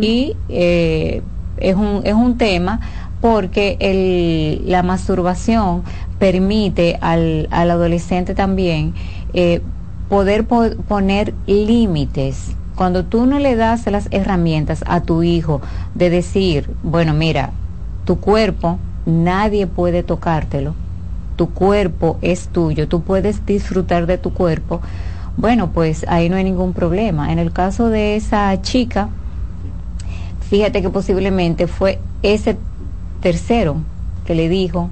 Y eh, es, un, es un tema porque el, la masturbación permite al, al adolescente también eh, poder poner límites. Cuando tú no le das las herramientas a tu hijo de decir, bueno, mira, tu cuerpo, nadie puede tocártelo, tu cuerpo es tuyo, tú puedes disfrutar de tu cuerpo, bueno, pues ahí no hay ningún problema. En el caso de esa chica, fíjate que posiblemente fue ese tercero que le dijo,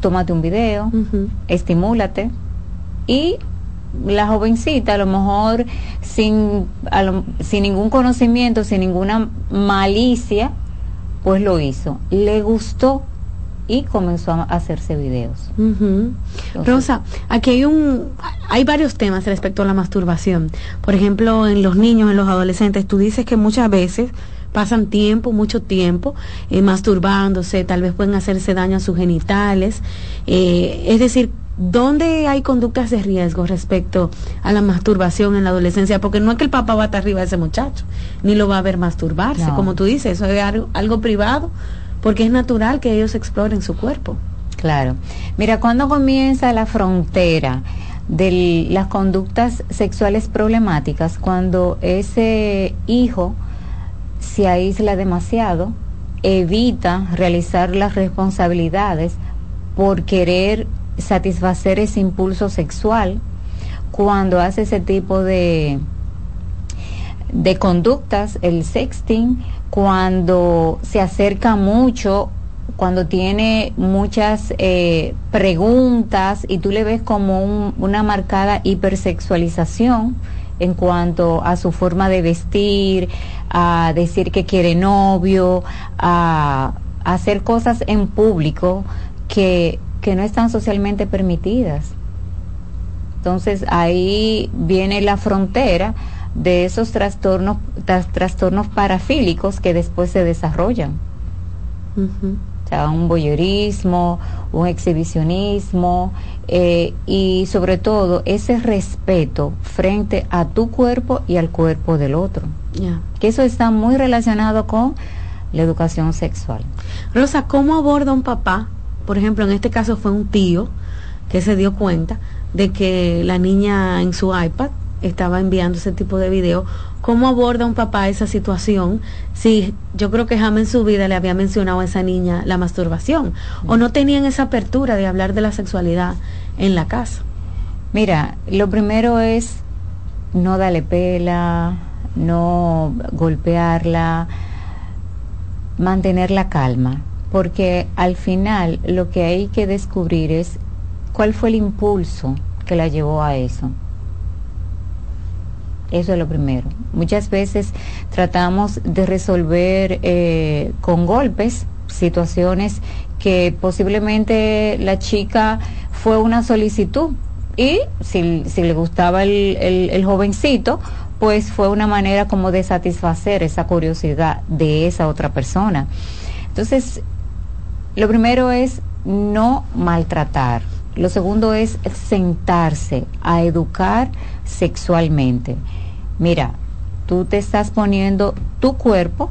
tómate un video, estimúlate y la jovencita a lo mejor sin, sin ningún conocimiento, sin ninguna malicia, pues lo hizo. Le gustó y comenzó a hacerse videos. Rosa, aquí hay un hay varios temas respecto a la masturbación. Por ejemplo, en los niños, en los adolescentes, tú dices que muchas veces pasan tiempo, mucho tiempo, eh, masturbándose, tal vez pueden hacerse daño a sus genitales. Eh, es decir, ¿dónde hay conductas de riesgo respecto a la masturbación en la adolescencia? Porque no es que el papá va a estar arriba de ese muchacho, ni lo va a ver masturbarse, como tú dices, eso es algo, privado, porque es natural que ellos exploren su cuerpo. Claro. Mira, cuando comienza la frontera de las conductas sexuales problemáticas, cuando ese hijo se aísla demasiado, evita realizar las responsabilidades por querer satisfacer ese impulso sexual. Cuando hace ese tipo de, de conductas, el sexting, cuando se acerca mucho, cuando tiene muchas eh, preguntas y tú le ves como una marcada hipersexualización en cuanto a su forma de vestir, a decir que quiere novio, a, hacer cosas en público que que no están socialmente permitidas. Entonces ahí viene la frontera de esos trastornos, trastornos parafílicos que después se desarrollan. Sea, un voyeurismo, un exhibicionismo eh, y sobre todo ese respeto frente a tu cuerpo y al cuerpo del otro. Que eso está muy relacionado con la educación sexual. Rosa, ¿cómo aborda un papá por ejemplo, en este caso fue un tío que se dio cuenta de que la niña en su iPad estaba enviando ese tipo de video. ¿Cómo aborda un papá esa situación si yo creo que jamás en su vida le había mencionado a esa niña la masturbación o no tenían esa apertura de hablar de la sexualidad en la casa? Mira, lo primero es no darle pela, no golpearla, mantener la calma porque al final lo que hay que descubrir es cuál fue el impulso que la llevó a eso. Eso es lo primero. Muchas veces tratamos de resolver eh, con golpes situaciones que posiblemente la chica fue una solicitud y si, le gustaba el, el jovencito, pues fue una manera como de satisfacer esa curiosidad de esa otra persona. Entonces, lo primero es no maltratar. Lo segundo es sentarse a educar sexualmente. Mira, tú te estás poniendo tu cuerpo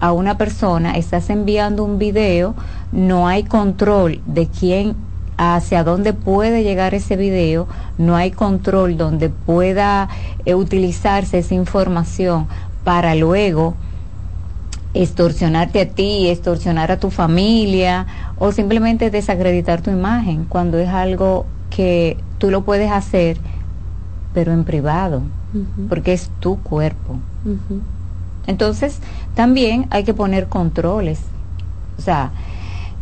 a una persona, estás enviando un video, no hay control de quién hacia dónde puede llegar ese video, no hay control donde pueda eh, utilizarse esa información para luego extorsionarte a ti, extorsionar a tu familia o simplemente desacreditar tu imagen cuando es algo que tú lo puedes hacer pero en privado porque es tu cuerpo. Entonces también hay que poner controles. O sea,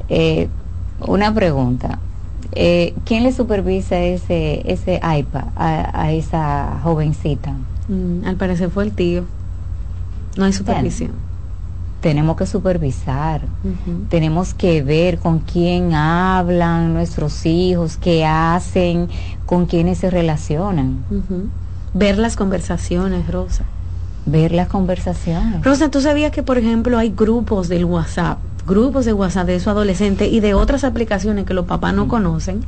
eh, una pregunta. Eh, ¿Quién le supervisa ese, ese iPad a, esa jovencita? Mm, al parecer fue el tío. No hay supervisión. tenemos que supervisar, tenemos que ver con quién hablan nuestros hijos, qué hacen, con quiénes se relacionan. Ver las conversaciones, Rosa. Ver las conversaciones. Rosa, ¿tú sabías que, por ejemplo, hay grupos del WhatsApp, grupos de WhatsApp de esos adolescentes y de otras aplicaciones que los papás no conocen?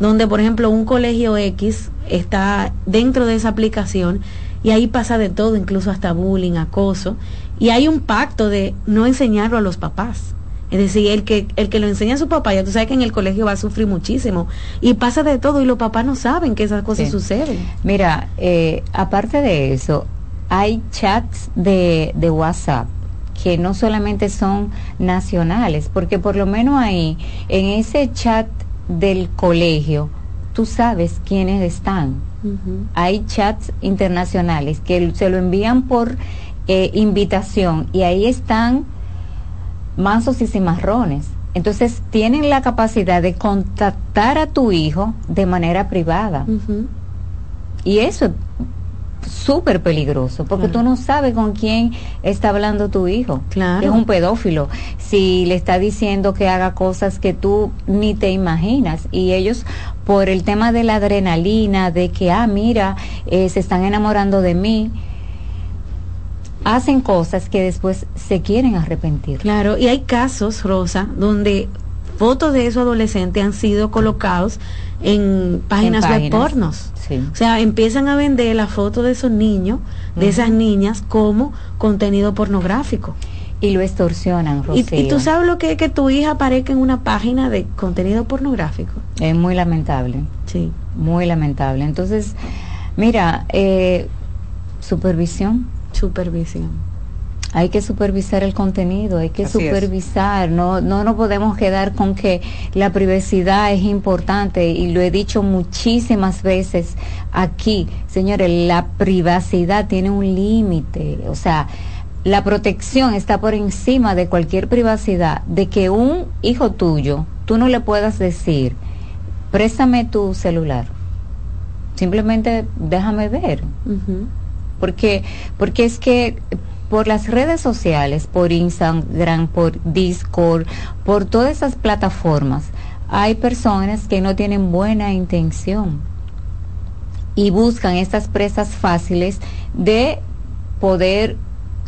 donde por ejemplo un colegio X está dentro de esa aplicación y ahí pasa de todo, incluso hasta bullying, acoso, y hay un pacto de no enseñarlo a los papás. Es decir, el que, el que lo enseña a su papá, ya tú sabes que en el colegio va a sufrir muchísimo. Y pasa de todo y los papás no saben que esas cosas suceden. Mira, eh, aparte de eso, hay chats de, de WhatsApp que no solamente son nacionales, porque por lo menos ahí, en ese chat del colegio, tú sabes quiénes están. Hay chats internacionales que se lo envían por eh, invitación y ahí están mansos y cimarrones. Entonces tienen la capacidad de contactar a tu hijo de manera privada. Y eso súper peligroso, porque tú no sabes con quién está hablando tu hijo. Claro. Es un pedófilo. Si le está diciendo que haga cosas que tú ni te imaginas. Y ellos, por el tema de la adrenalina, de que, ah, mira, eh, se están enamorando de mí, hacen cosas que después se quieren arrepentir. Claro, y hay casos, Rosa, donde fotos de esos adolescentes han sido colocados en páginas, de pornos. O sea, empiezan a vender la foto de esos niños, de esas niñas, como contenido pornográfico. Y lo extorsionan, ¿Y, ¿Y, tú sabes lo que es que tu hija aparezca en una página de contenido pornográfico? Es muy lamentable. Sí. Muy lamentable. Entonces, mira, eh, supervisión. Supervisión. Hay que supervisar el contenido, hay que supervisar, no, no nos podemos quedar con que la privacidad es importante y lo he dicho muchísimas veces aquí, señores, la privacidad tiene un límite, o sea, la protección está por encima de cualquier privacidad, de que un hijo tuyo, tú no le puedas decir, préstame tu celular, simplemente déjame ver. Porque, porque es que por las redes sociales, por Instagram, por Discord, por todas esas plataformas, hay personas que no tienen buena intención y buscan estas presas fáciles de poder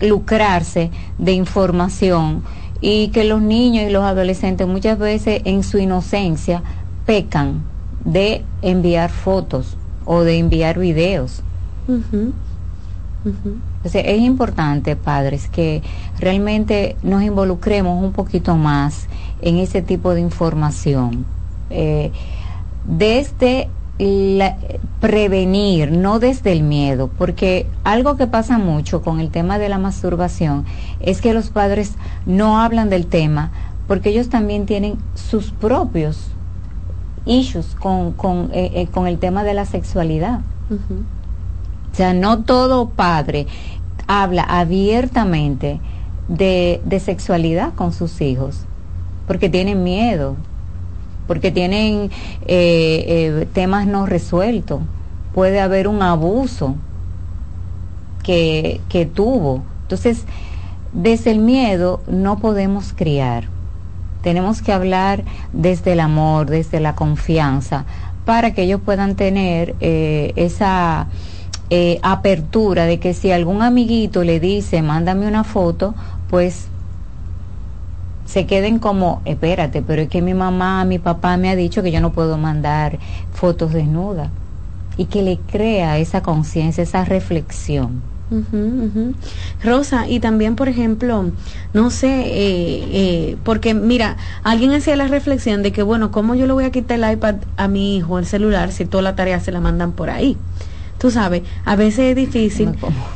lucrarse de información y que los niños y los adolescentes muchas veces en su inocencia pecan de enviar fotos o de enviar videos es importante, padres, que realmente nos involucremos un poquito más en ese tipo de información. Eh, desde prevenir, no desde el miedo, porque algo que pasa mucho con el tema de la masturbación es que los padres no hablan del tema porque ellos también tienen sus propios issues con, con, eh, eh, con el tema de la sexualidad. O sea, no todo padre habla abiertamente de, sexualidad con sus hijos, porque tienen miedo, porque tienen eh, eh, temas no resueltos. Puede haber un abuso que, que tuvo. Entonces, desde el miedo no podemos criar. Tenemos que hablar desde el amor, desde la confianza, para que ellos puedan tener eh, esa eh, apertura de que si algún amiguito le dice, mándame una foto, pues se queden como, espérate, pero es que mi mamá, mi papá me ha dicho que yo no puedo mandar fotos desnudas. Y que le crea esa conciencia, esa reflexión. Rosa, y también, por ejemplo, no sé, eh, eh, porque mira, alguien hacía la reflexión de que, bueno, ¿cómo yo le voy a quitar el iPad a mi hijo, el celular, si toda la tarea se la mandan por ahí? Tú sabes, a veces es difícil,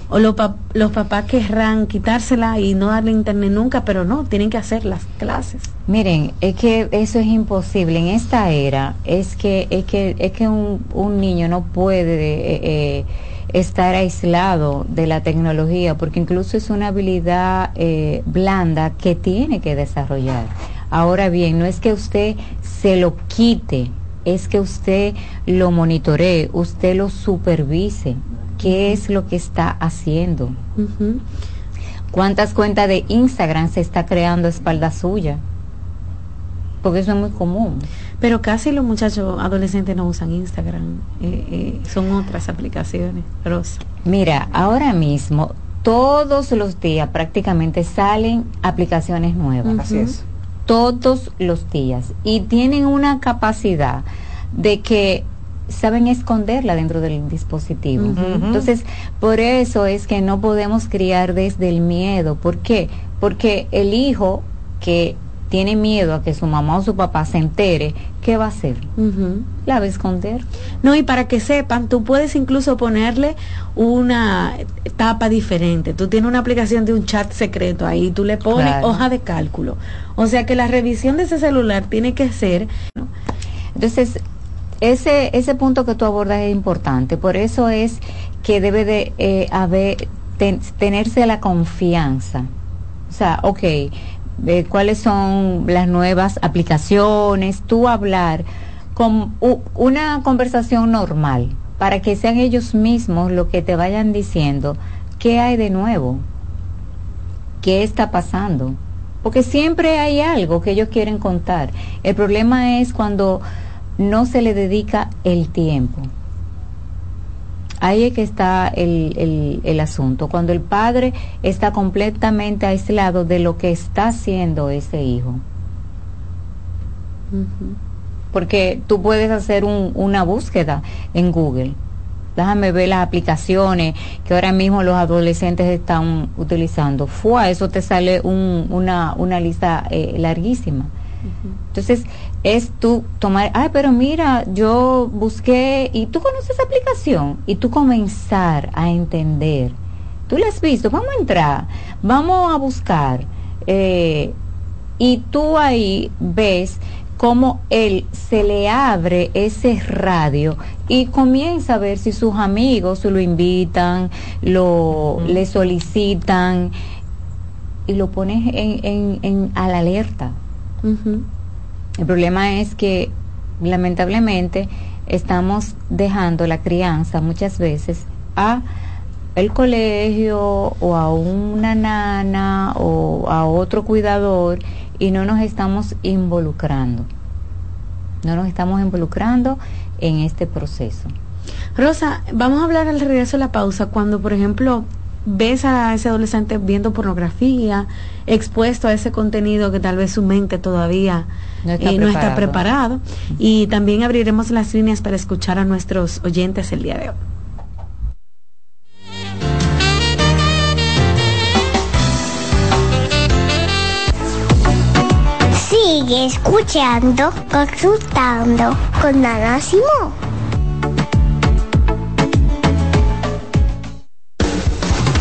o los, los papás querrán quitársela y no darle internet nunca, pero no, tienen que hacer las clases. Miren, es que eso es imposible. En esta era, es que, es que, es que un, un niño no puede eh, eh, estar aislado de la tecnología, porque incluso es una habilidad eh, blanda que tiene que desarrollar. Ahora bien, no es que usted se lo quite, es que usted lo monitoree, usted lo supervise, qué es lo que está haciendo. ¿Cuántas cuentas de Instagram se está creando a espalda suya? Porque eso es muy común. Pero casi los muchachos adolescentes no usan Instagram, eh, eh, son otras aplicaciones. Rosa. Mira, ahora mismo, todos los días prácticamente salen aplicaciones nuevas. Así es todos los días y tienen una capacidad de que saben esconderla dentro del dispositivo. Entonces, por eso es que no podemos criar desde el miedo. ¿Por qué? Porque el hijo que tiene miedo a que su mamá o su papá se entere, ¿qué va a hacer? La va a esconder. No, y para que sepan, tú puedes incluso ponerle una etapa diferente. Tú tienes una aplicación de un chat secreto ahí, tú le pones hoja de cálculo. O sea que la revisión de ese celular tiene que ser... Entonces, ese, ese punto que tú abordas es importante. Por eso es que debe de eh, haber, tenerse la confianza. O sea, ok, de cuáles son las nuevas aplicaciones, tú hablar con una conversación normal para que sean ellos mismos lo que te vayan diciendo qué hay de nuevo, qué está pasando, porque siempre hay algo que ellos quieren contar. El problema es cuando no se le dedica el tiempo. Ahí es que está el, el, asunto, cuando el padre está completamente aislado de lo que está haciendo ese hijo. Porque tú puedes hacer una búsqueda en Google. Déjame ver las aplicaciones que ahora mismo los adolescentes están utilizando. Fue, eso te sale una, una lista eh, larguísima. Entonces, es tú tomar, ay, pero mira, yo busqué y tú conoces esa aplicación y tú comenzar a entender. Tú la has visto, vamos a entrar, vamos a buscar. Eh, y tú ahí ves cómo él se le abre ese radio y comienza a ver si sus amigos lo invitan, lo le solicitan y lo pones en, en, en a la alerta. El problema es que lamentablemente estamos dejando la crianza muchas veces a el colegio o a una nana o a otro cuidador y no nos estamos involucrando. No nos estamos involucrando en este proceso. Rosa, vamos a hablar al regreso de la pausa cuando, por ejemplo, ves a ese adolescente viendo pornografía, expuesto a ese contenido que tal vez su mente todavía no está, eh, está preparado. Y también abriremos las líneas para escuchar a nuestros oyentes el día de hoy. Sigue escuchando, consultando con Ana Simón.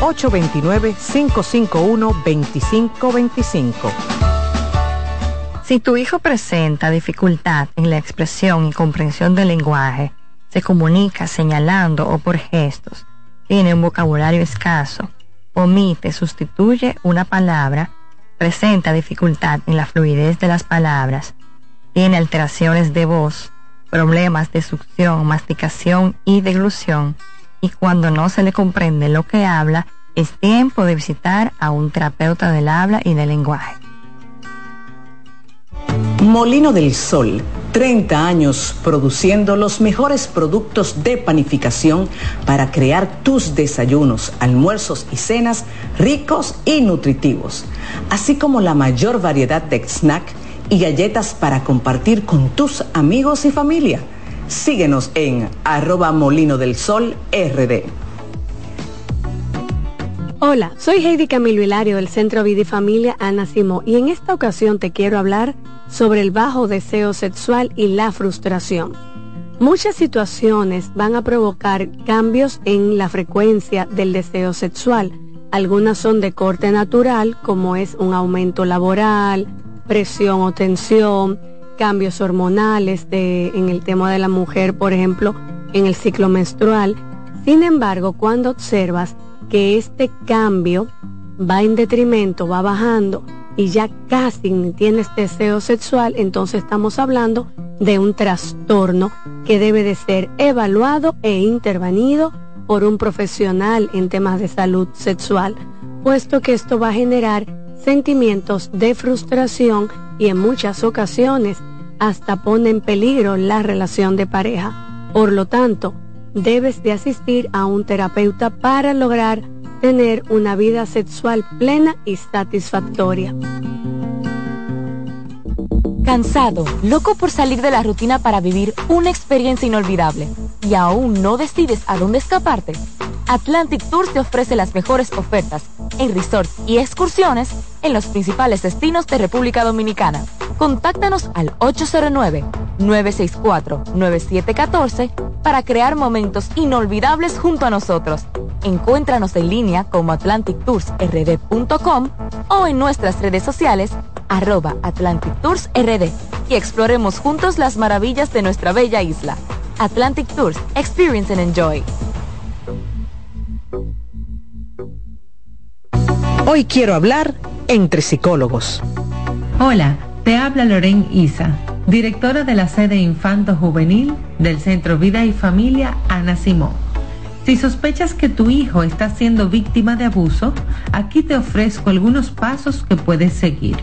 829-551-2525. Si tu hijo presenta dificultad en la expresión y comprensión del lenguaje, se comunica señalando o por gestos, tiene un vocabulario escaso, omite, sustituye una palabra, presenta dificultad en la fluidez de las palabras, tiene alteraciones de voz, problemas de succión, masticación y deglución, y cuando no se le comprende lo que habla, es tiempo de visitar a un terapeuta del habla y del lenguaje. Molino del Sol 30 años produciendo los mejores productos de panificación para crear tus desayunos, almuerzos y cenas ricos y nutritivos, así como la mayor variedad de snacks y galletas para compartir con tus amigos y familia. Síguenos en arroba molino del sol rd. Hola, soy Heidi Camilo Hilario del Centro Vida y Familia Ana Simó y en esta ocasión te quiero hablar sobre el bajo deseo sexual y la frustración. Muchas situaciones van a provocar cambios en la frecuencia del deseo sexual. Algunas son de corte natural, como es un aumento laboral, presión o tensión, cambios hormonales en el tema de la mujer, por ejemplo, en el ciclo menstrual. Sin embargo, cuando observas que este cambio va en detrimento, va bajando y ya casi ni tienes deseo sexual, entonces estamos hablando de un trastorno que debe de ser evaluado e intervenido por un profesional en temas de salud sexual, puesto que esto va a generar sentimientos de frustración y en muchas ocasiones hasta pone en peligro la relación de pareja. Por lo tanto, debes de asistir a un terapeuta para lograr tener una vida sexual plena y satisfactoria. Cansado, loco por salir de la rutina para vivir una experiencia inolvidable y aún no decides a dónde escaparte. Atlantic Tours te ofrece las mejores ofertas en resorts y excursiones en los principales destinos de República Dominicana. Contáctanos al 809-964-9714 para crear momentos inolvidables junto a nosotros. Encuéntranos en línea como atlantictoursrd.com o en nuestras redes sociales arroba Atlantic Tours RD y exploremos juntos las maravillas de nuestra bella isla. Atlantic Tours, Experience and Enjoy. Hoy quiero hablar entre psicólogos. Hola, te habla Loren Isa, directora de la sede Infanto Juvenil del Centro Vida y Familia Ana Simón. Si sospechas que tu hijo está siendo víctima de abuso, aquí te ofrezco algunos pasos que puedes seguir.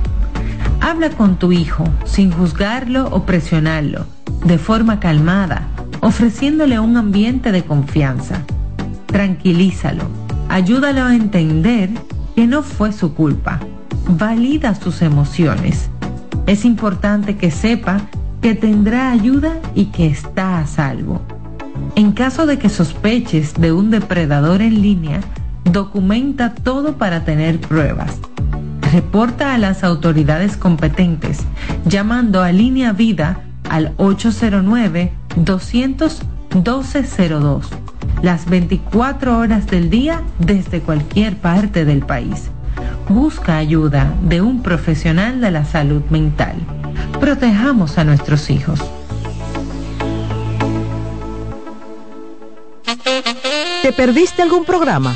Habla con tu hijo sin juzgarlo o presionarlo, de forma calmada, ofreciéndole un ambiente de confianza. Tranquilízalo, ayúdalo a entender que no fue su culpa. Valida sus emociones. Es importante que sepa que tendrá ayuda y que está a salvo. En caso de que sospeches de un depredador en línea, documenta todo para tener pruebas reporta a las autoridades competentes llamando a Línea Vida al 809-200-1202 las 24 horas del día desde cualquier parte del país. Busca ayuda de un profesional de la salud mental. Protejamos a nuestros hijos. ¿Te perdiste algún programa?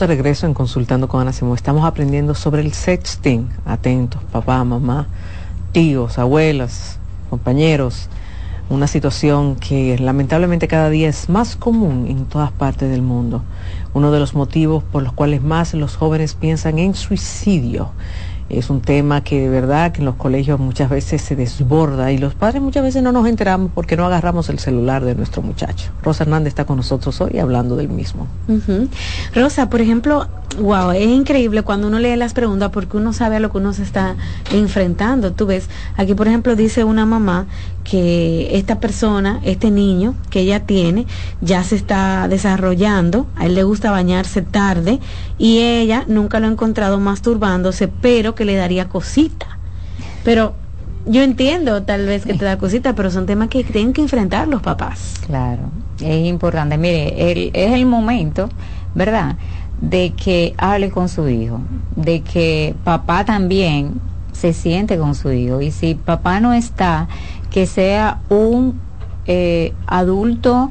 De regreso en Consultando con Ana Simón. Estamos aprendiendo sobre el sexting. Atentos, papá, mamá, tíos, abuelas, compañeros. Una situación que lamentablemente cada día es más común en todas partes del mundo. Uno de los motivos por los cuales más los jóvenes piensan en suicidio. Es un tema que de verdad que en los colegios muchas veces se desborda y los padres muchas veces no nos enteramos porque no agarramos el celular de nuestro muchacho. Rosa Hernández está con nosotros hoy hablando del mismo. Rosa, por ejemplo, wow, es increíble cuando uno lee las preguntas porque uno sabe a lo que uno se está enfrentando. Tú ves, aquí por ejemplo dice una mamá que esta persona, este niño que ella tiene, ya se está desarrollando, a él le gusta bañarse tarde y ella nunca lo ha encontrado masturbándose, pero que le daría cosita. Pero yo entiendo tal vez que te da cosita, pero son temas que tienen que enfrentar los papás. Claro, es importante. Mire, el, es el momento, ¿verdad? De que hable con su hijo, de que papá también se siente con su hijo. Y si papá no está, que sea un eh, adulto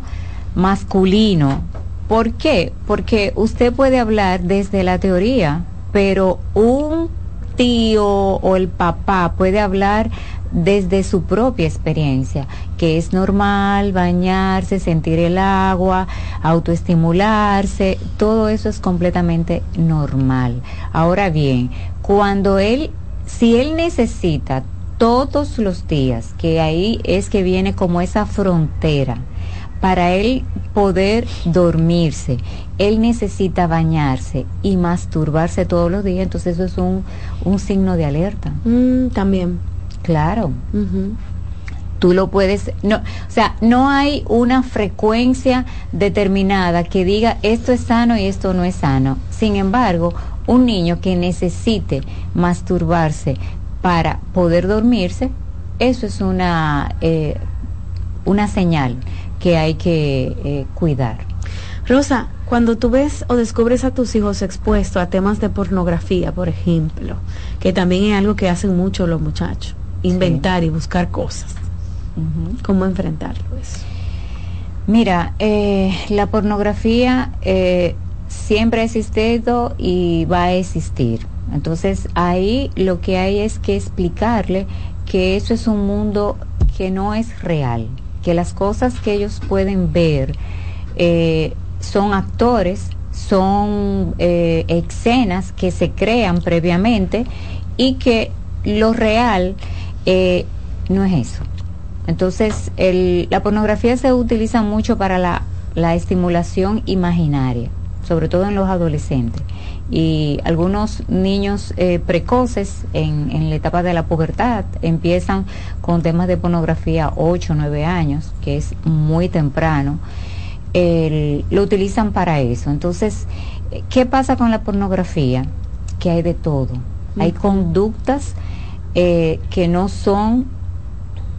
masculino. ¿Por qué? Porque usted puede hablar desde la teoría, pero un tío o el papá puede hablar desde su propia experiencia, que es normal bañarse, sentir el agua, autoestimularse, todo eso es completamente normal. Ahora bien, cuando él, si él necesita todos los días, que ahí es que viene como esa frontera, para él poder dormirse, él necesita bañarse y masturbarse todos los días, entonces eso es un, un signo de alerta. Mm, también. Claro. Tú lo puedes, no, o sea, no hay una frecuencia determinada que diga esto es sano y esto no es sano. Sin embargo, un niño que necesite masturbarse para poder dormirse, eso es una, eh, una señal que hay que eh, cuidar. Rosa, cuando tú ves o descubres a tus hijos expuestos a temas de pornografía, por ejemplo, que también es algo que hacen mucho los muchachos, inventar y buscar cosas, ¿cómo enfrentarlo eso? Mira, eh, la pornografía eh, siempre ha existido y va a existir. Entonces ahí lo que hay es que explicarle que eso es un mundo que no es real, que las cosas que ellos pueden ver eh, son actores, son eh, escenas que se crean previamente y que lo real eh, no es eso. Entonces, la pornografía se utiliza mucho para la, la estimulación imaginaria, sobre todo en los adolescentes y algunos niños eh, precoces en, en, la etapa de la pubertad empiezan con temas de pornografía 8 o 9 años, que es muy temprano, lo utilizan para eso. Entonces, ¿qué pasa con la pornografía? Que hay de todo. Hay conductas eh, que no son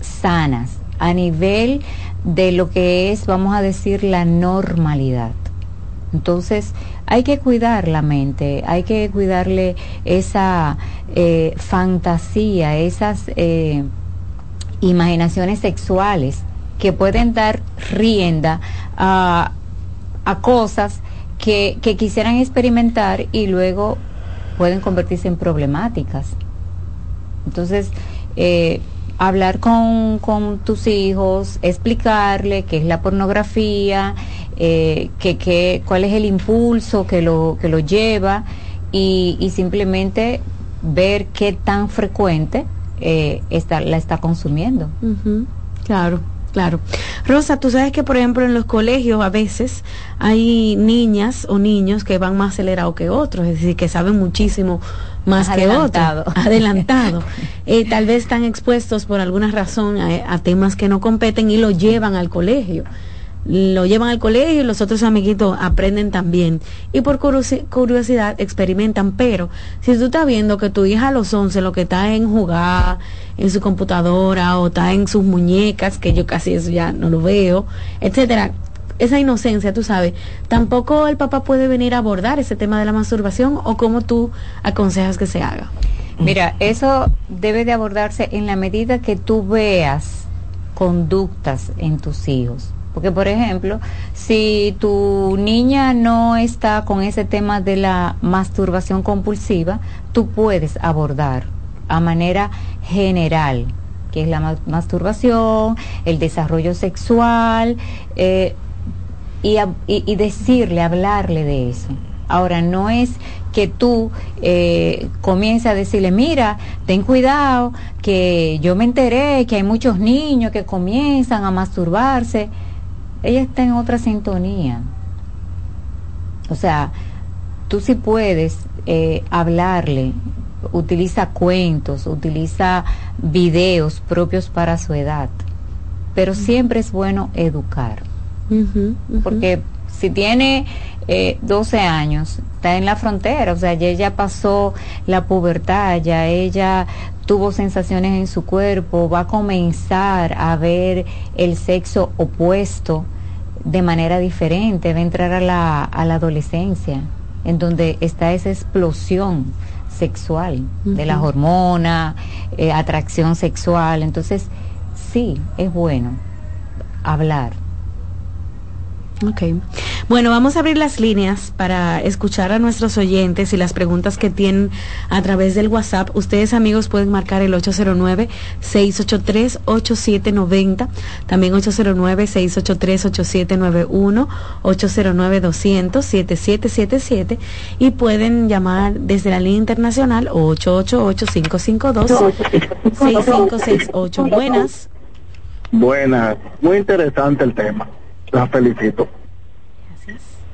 sanas a nivel de lo que es, vamos a decir, la normalidad. Entonces, hay que cuidar la mente, hay que cuidarle esa eh, fantasía, esas eh, imaginaciones sexuales que pueden dar rienda a, cosas que, quisieran experimentar y luego pueden convertirse en problemáticas. Entonces, eh, hablar con, con, tus hijos, explicarle qué es la pornografía, eh, que, cuál es el impulso que lo, que lo lleva y, simplemente ver qué tan frecuente eh, está, la está consumiendo. Claro. Claro. Rosa, tú sabes que, por ejemplo, en los colegios a veces hay niñas o niños que van más acelerados que otros, es decir, que saben muchísimo más, que otros. Adelantado. Eh, tal vez están expuestos por alguna razón a, temas que no competen y lo llevan al colegio lo llevan al colegio y los otros amiguitos aprenden también. Y por curiosidad experimentan, pero si tú estás viendo que tu hija a los 11 lo que está en jugar en su computadora o está en sus muñecas, que yo casi eso ya no lo veo, etcétera, esa inocencia, tú sabes, tampoco el papá puede venir a abordar ese tema de la masturbación o cómo tú aconsejas que se haga. Mira, eso debe de abordarse en la medida que tú veas conductas en tus hijos porque, por ejemplo, si tu niña no está con ese tema de la masturbación compulsiva, tú puedes abordar a manera general, que es la masturbación, el desarrollo sexual, eh, y, decirle, hablarle de eso. Ahora, no es que tú eh, comiences a decirle, mira, ten cuidado, que yo me enteré que hay muchos niños que comienzan a masturbarse. Ella está en otra sintonía. O sea, tú sí puedes eh, hablarle, utiliza cuentos, utiliza videos propios para su edad, pero siempre es bueno educar. Porque si tiene eh, 12 años, está en la frontera, o sea, ya ella pasó la pubertad, ya ella tuvo sensaciones en su cuerpo, va a comenzar a ver el sexo opuesto de manera diferente, va a entrar a la, a la adolescencia, en donde está esa explosión sexual de las hormonas, eh, atracción sexual. Entonces, sí, es bueno hablar Ok. Bueno, vamos a abrir las líneas para escuchar a nuestros oyentes y las preguntas que tienen a través del WhatsApp. Ustedes, amigos, pueden marcar el 809-683-8790, también 809-683-8791, 809-200-7777 y pueden llamar desde la línea internacional 888-552-6568. Buenas. Buenas. Muy interesante el tema la felicito.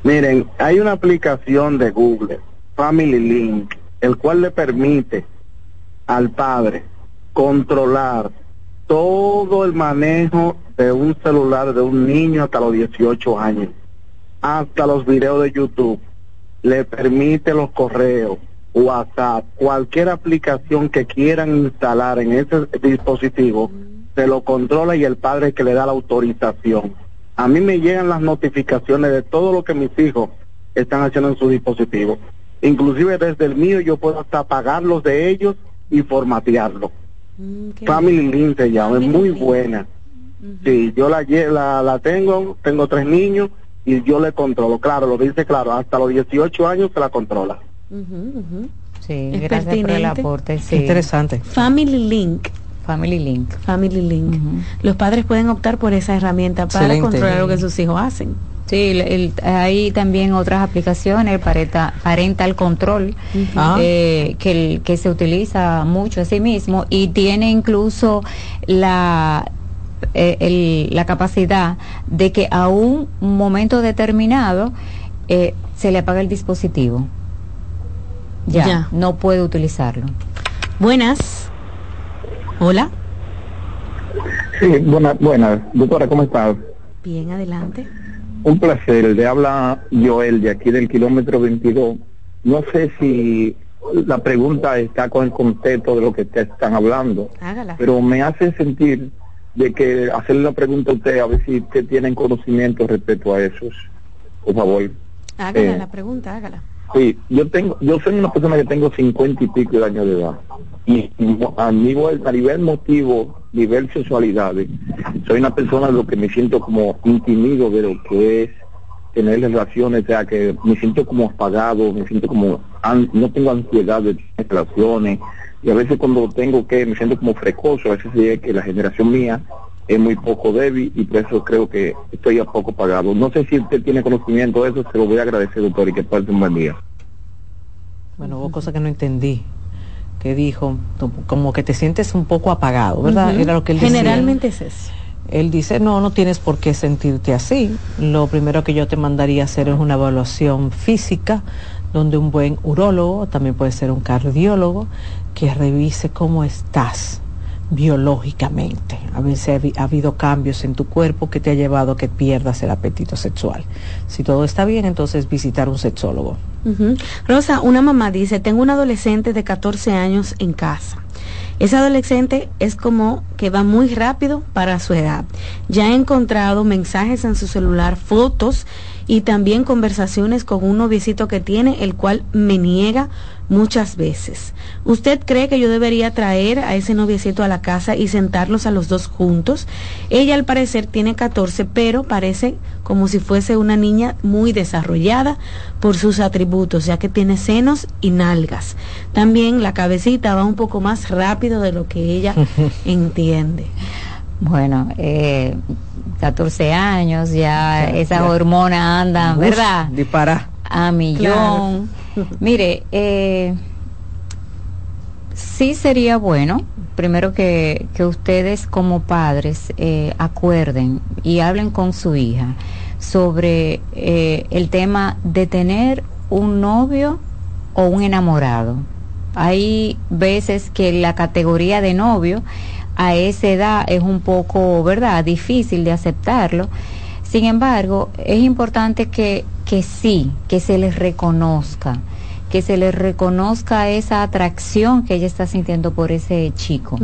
Miren, hay una aplicación de Google, Family Link, el cual le permite al padre controlar todo el manejo de un celular de un niño hasta los 18 años, hasta los videos de YouTube, le permite los correos, WhatsApp, cualquier aplicación que quieran instalar en ese dispositivo, se lo controla y el padre que le da la autorización a mí me llegan las notificaciones de todo lo que mis hijos están haciendo en su dispositivo. Inclusive desde el mío yo puedo hasta apagarlos de ellos y formatearlo. Mm, Family Link se llama, es muy buena. Sí, yo la, la, la tengo, tengo tres niños y yo le controlo. Claro, lo dice claro, hasta los 18 años se la controla. Sí, gracias por el aporte. Sí. Interesante. Family Link. Family Link. Family Link. Los padres pueden optar por esa herramienta para controlar lo que sus hijos hacen. Sí, hay también otras aplicaciones, parental, parental control, ah. eh, que, que se utiliza mucho a sí mismo y tiene incluso la, eh, la capacidad de que a un momento determinado eh, se le apaga el dispositivo. ya, no puede utilizarlo. Buenas. Hola. Sí, buenas, buenas. Doctora, ¿cómo estás? Bien, adelante. Un placer. Le habla Joel de aquí del kilómetro 22. No sé si la pregunta está con el contexto de lo que te están hablando. Hágala. Pero me hace sentir de que hacerle la pregunta a usted, a ver si usted tiene conocimiento respecto a eso. Por favor. Hágala eh, la pregunta, hágala. Sí, yo tengo, yo soy una persona que tengo cincuenta y pico de años de edad. Y a nivel, a nivel motivo, nivel sexualidad, soy una persona lo que me siento como intimido de lo que es tener relaciones, o sea, que me siento como apagado, me siento como, no tengo ansiedad de tener relaciones, y a veces cuando tengo que, me siento como frecoso, a veces es que la generación mía es muy poco débil y por eso creo que estoy a poco pagado. No sé si usted tiene conocimiento de eso, se lo voy a agradecer, doctor, y que parte un buen día. Bueno, hubo cosas que no entendí que dijo, como que te sientes un poco apagado, ¿verdad? Era lo que él Generalmente es eso. Él dice, no, no tienes por qué sentirte así. Lo primero que yo te mandaría hacer es una evaluación física, donde un buen urólogo, también puede ser un cardiólogo, que revise cómo estás biológicamente, a si ha, habido cambios en tu cuerpo que te ha llevado a que pierdas el apetito sexual. Si todo está bien, entonces visitar un sexólogo. Rosa, una mamá dice, tengo un adolescente de 14 años en casa. Ese adolescente es como que va muy rápido para su edad. Ya he encontrado mensajes en su celular, fotos y también conversaciones con un noviecito que tiene, el cual me niega muchas veces. ¿Usted cree que yo debería traer a ese noviecito a la casa y sentarlos a los dos juntos? Ella al parecer tiene 14, pero parece como si fuese una niña muy desarrollada por sus atributos, ya que tiene senos y nalgas. También la cabecita va un poco más rápido de lo que ella entiende. Bueno, eh, 14 años, ya esas hormonas andan, ¿verdad? Dispara. A millón. Mire, eh, sí sería bueno, primero que, que ustedes como padres eh, acuerden y hablen con su hija sobre eh, el tema de tener un novio o un enamorado. Hay veces que la categoría de novio a esa edad es un poco, ¿verdad?, difícil de aceptarlo. Sin embargo, es importante que, que sí, que se les reconozca, que se les reconozca esa atracción que ella está sintiendo por ese chico.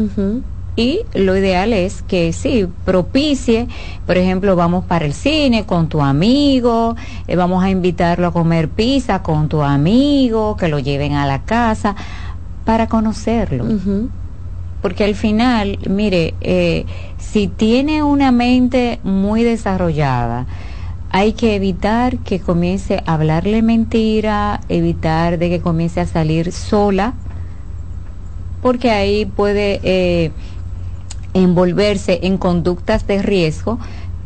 Y lo ideal es que sí, propicie, por ejemplo, vamos para el cine con tu amigo, eh, vamos a invitarlo a comer pizza con tu amigo, que lo lleven a la casa, para conocerlo. Porque al final, mire, eh, si tiene una mente muy desarrollada, hay que evitar que comience a hablarle mentira, evitar de que comience a salir sola, porque ahí puede eh, envolverse en conductas de riesgo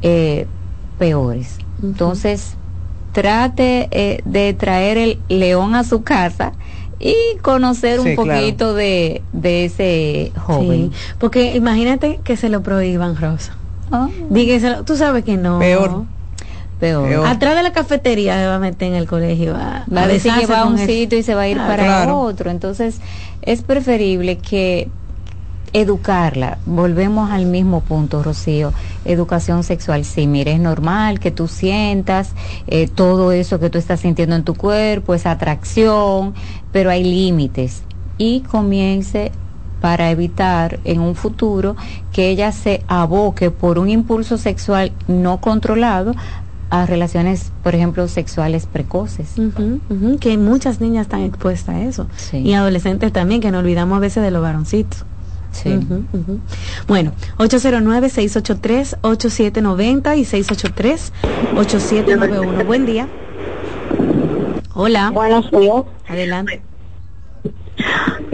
eh, peores. Entonces, trate de traer el león a su casa y conocer un poquito de, de, ese joven. porque imagínate que se lo prohíban, Rosa. Ah. tú sabes que no. Peor. Peor. Atrás de la cafetería se va a meter en el colegio. Va, a decir que va a un sitio y se va a ir ah, para otro. Entonces, es preferible que educarla. Volvemos al mismo punto, Rocío. Educación sexual. Sí, mire, es normal que tú sientas eh, todo eso que tú estás sintiendo en tu cuerpo, esa atracción, pero hay límites. Y comience para evitar en un futuro que ella se aboque por un impulso sexual no controlado a relaciones, por ejemplo, sexuales precoces. que muchas niñas están expuestas a eso. Y adolescentes también, que no olvidamos a veces de los varoncitos. Sí. Bueno, 809-683-8790 y 683-8791. Buen día. Hola. Buenos días. Adelante.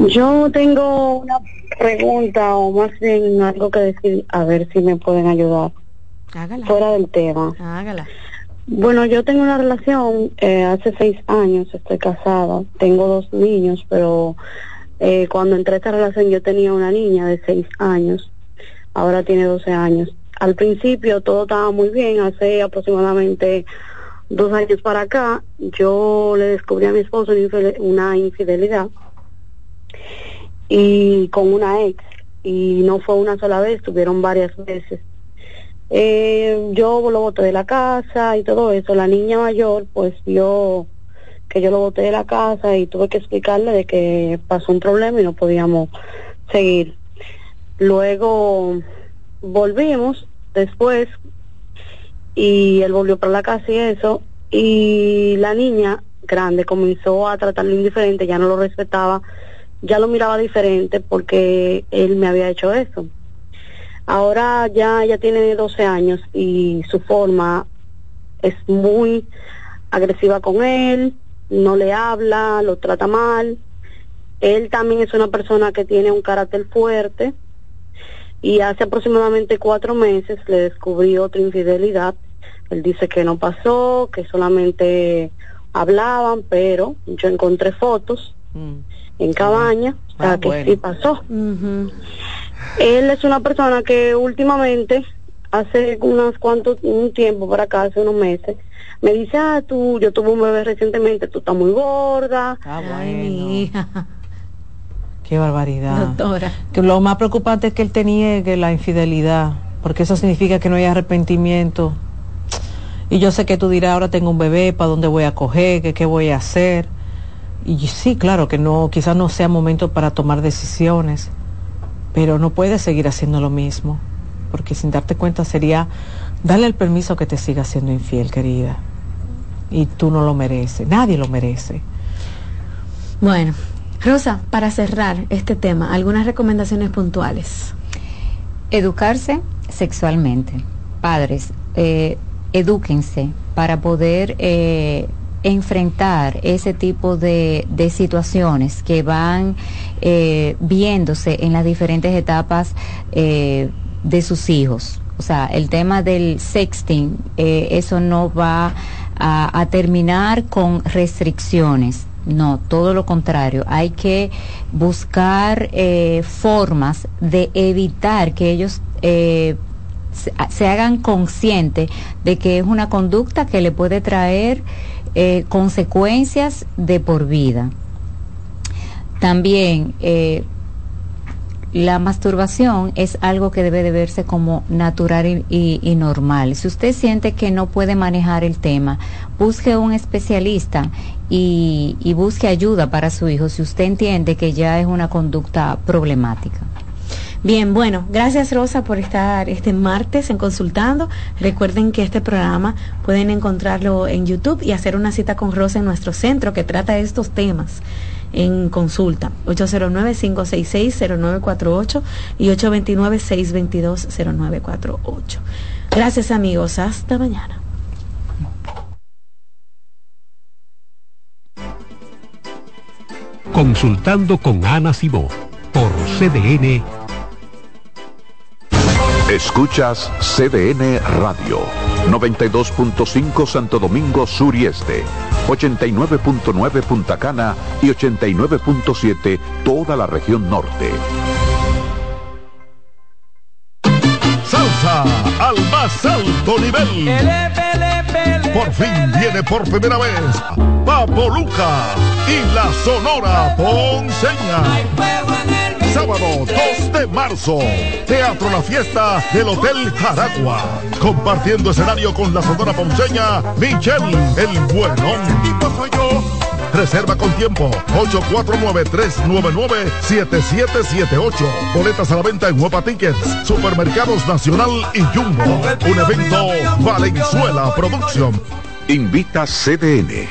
Yo tengo una pregunta o más bien algo que decir, a ver si me pueden ayudar. Hágala. Fuera del tema. Hágala. Bueno, yo tengo una relación eh, hace seis años, estoy casada, tengo dos niños, pero eh, cuando entré a esta relación yo tenía una niña de 6 años, ahora tiene 12 años. Al principio todo estaba muy bien, hace aproximadamente dos años para acá yo le descubrí a mi esposo una infidelidad y con una ex y no fue una sola vez, tuvieron varias veces. Eh, yo lo boté de la casa y todo eso. La niña mayor pues vio que yo lo boté de la casa y tuve que explicarle de que pasó un problema y no podíamos seguir. Luego volvimos después y él volvió para la casa y eso y la niña grande comenzó a tratarlo indiferente, ya no lo respetaba, ya lo miraba diferente porque él me había hecho eso. Ahora ya ya tiene 12 años y su forma es muy agresiva con él, no le habla, lo trata mal. Él también es una persona que tiene un carácter fuerte y hace aproximadamente cuatro meses le descubrí otra infidelidad. Él dice que no pasó, que solamente hablaban, pero yo encontré fotos mm. en cabaña, o sea ah, que sí pasó. Él es una persona que últimamente, hace unos cuantos, un tiempo para acá, hace unos meses, me dice, ah, tú, yo tuve un bebé recientemente, tú estás muy gorda. Ah, Ay, mi hija. Qué barbaridad. Doctora. Que lo más preocupante es que él te niegue la infidelidad, porque eso significa que no hay arrepentimiento. Y yo sé que tú dirás, ahora tengo un bebé, ¿para dónde voy a coger? ¿Qué, qué voy a hacer? Y sí, claro que no, quizás no sea momento para tomar decisiones, pero no puedes seguir haciendo lo mismo, porque sin darte cuenta sería darle el permiso que te siga siendo infiel, querida y tú no lo mereces, nadie lo merece. Bueno, Rosa, para cerrar este tema, algunas recomendaciones puntuales. Educarse sexualmente. Padres, eh, edúquense para poder eh, enfrentar ese tipo de, situaciones que van eh, viéndose en las diferentes etapas de sus hijos. O sea, el tema del sexting, eso no va a, terminar con restricciones. No, todo lo contrario. Hay que buscar eh, formas de evitar que ellos eh, se, hagan conscientes de que es una conducta que le puede traer eh, consecuencias de por vida. También la masturbación es algo que debe de verse como natural y, normal. Si usted siente que no puede manejar el tema, busque un especialista y busque ayuda para su hijo si usted entiende que ya es una conducta problemática. Bien, bueno, gracias Rosa por estar este martes en Consultando. Recuerden que este programa pueden encontrarlo en YouTube y hacer una cita con Rosa en nuestro centro que trata estos temas en consulta. 809-566-0948 y 829-622-0948. Gracias amigos, hasta mañana. Consultando con Ana Simó por CDN. Escuchas CDN Radio, 92.5 Santo Domingo Sur y Este 89.9 Punta Cana y 89.7 toda la región norte. Salsa al más alto nivel. Por fin viene por primera vez Papo Luca y la Sonora Ponceña Sábado 2 de marzo, Teatro La Fiesta del Hotel Jaragua. Compartiendo escenario con la sonora ponceña Michelle El Bueno. Reserva con tiempo 849-399-7778. Boletas a la venta en Huepa Tickets, Supermercados Nacional y Jumbo. Un evento Valenzuela Producción. Invita CDN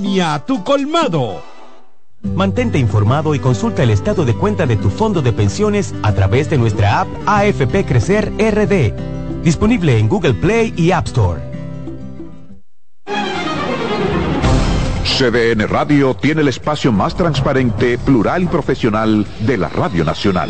tu colmado. Mantente informado y consulta el estado de cuenta de tu fondo de pensiones a través de nuestra app AFP Crecer RD, disponible en Google Play y App Store. CDN Radio tiene el espacio más transparente, plural y profesional de la Radio Nacional.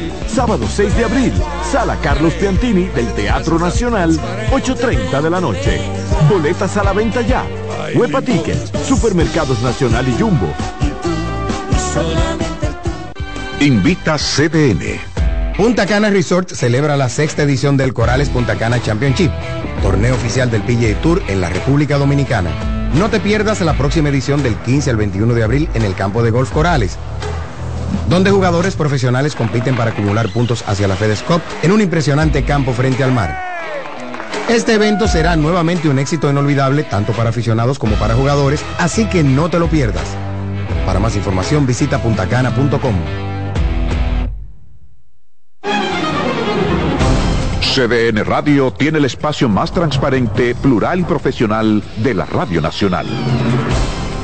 Sábado 6 de abril, Sala Carlos Piantini del Teatro Nacional, 8.30 de la noche. Boletas a la venta ya. Huepa Tickets, Supermercados Nacional y Jumbo. Invita CDN. Punta Cana Resort celebra la sexta edición del Corales Punta Cana Championship, torneo oficial del PGA Tour en la República Dominicana. No te pierdas la próxima edición del 15 al 21 de abril en el campo de golf Corales, donde jugadores profesionales compiten para acumular puntos hacia la FedEx Cup en un impresionante campo frente al mar. Este evento será nuevamente un éxito inolvidable tanto para aficionados como para jugadores, así que no te lo pierdas. Para más información visita puntacana.com. CDN Radio tiene el espacio más transparente, plural y profesional de la Radio Nacional.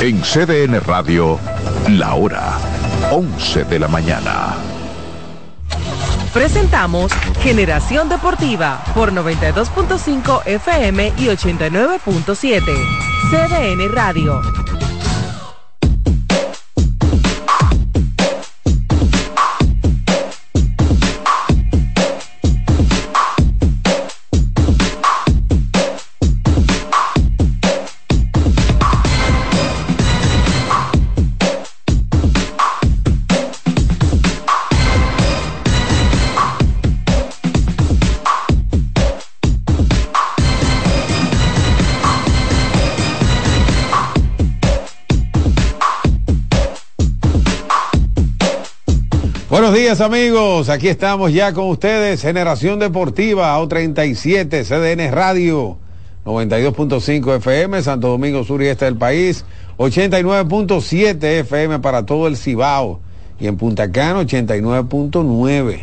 En CDN Radio, la hora 11 de la mañana. Presentamos Generación Deportiva por 92.5 FM y 89.7. CDN Radio. Días amigos, aquí estamos ya con ustedes, Generación Deportiva, O37, CDN Radio, 92.5 FM, Santo Domingo Sur y Este del país, 89.7 FM para todo el Cibao y en Punta Cana 89.9,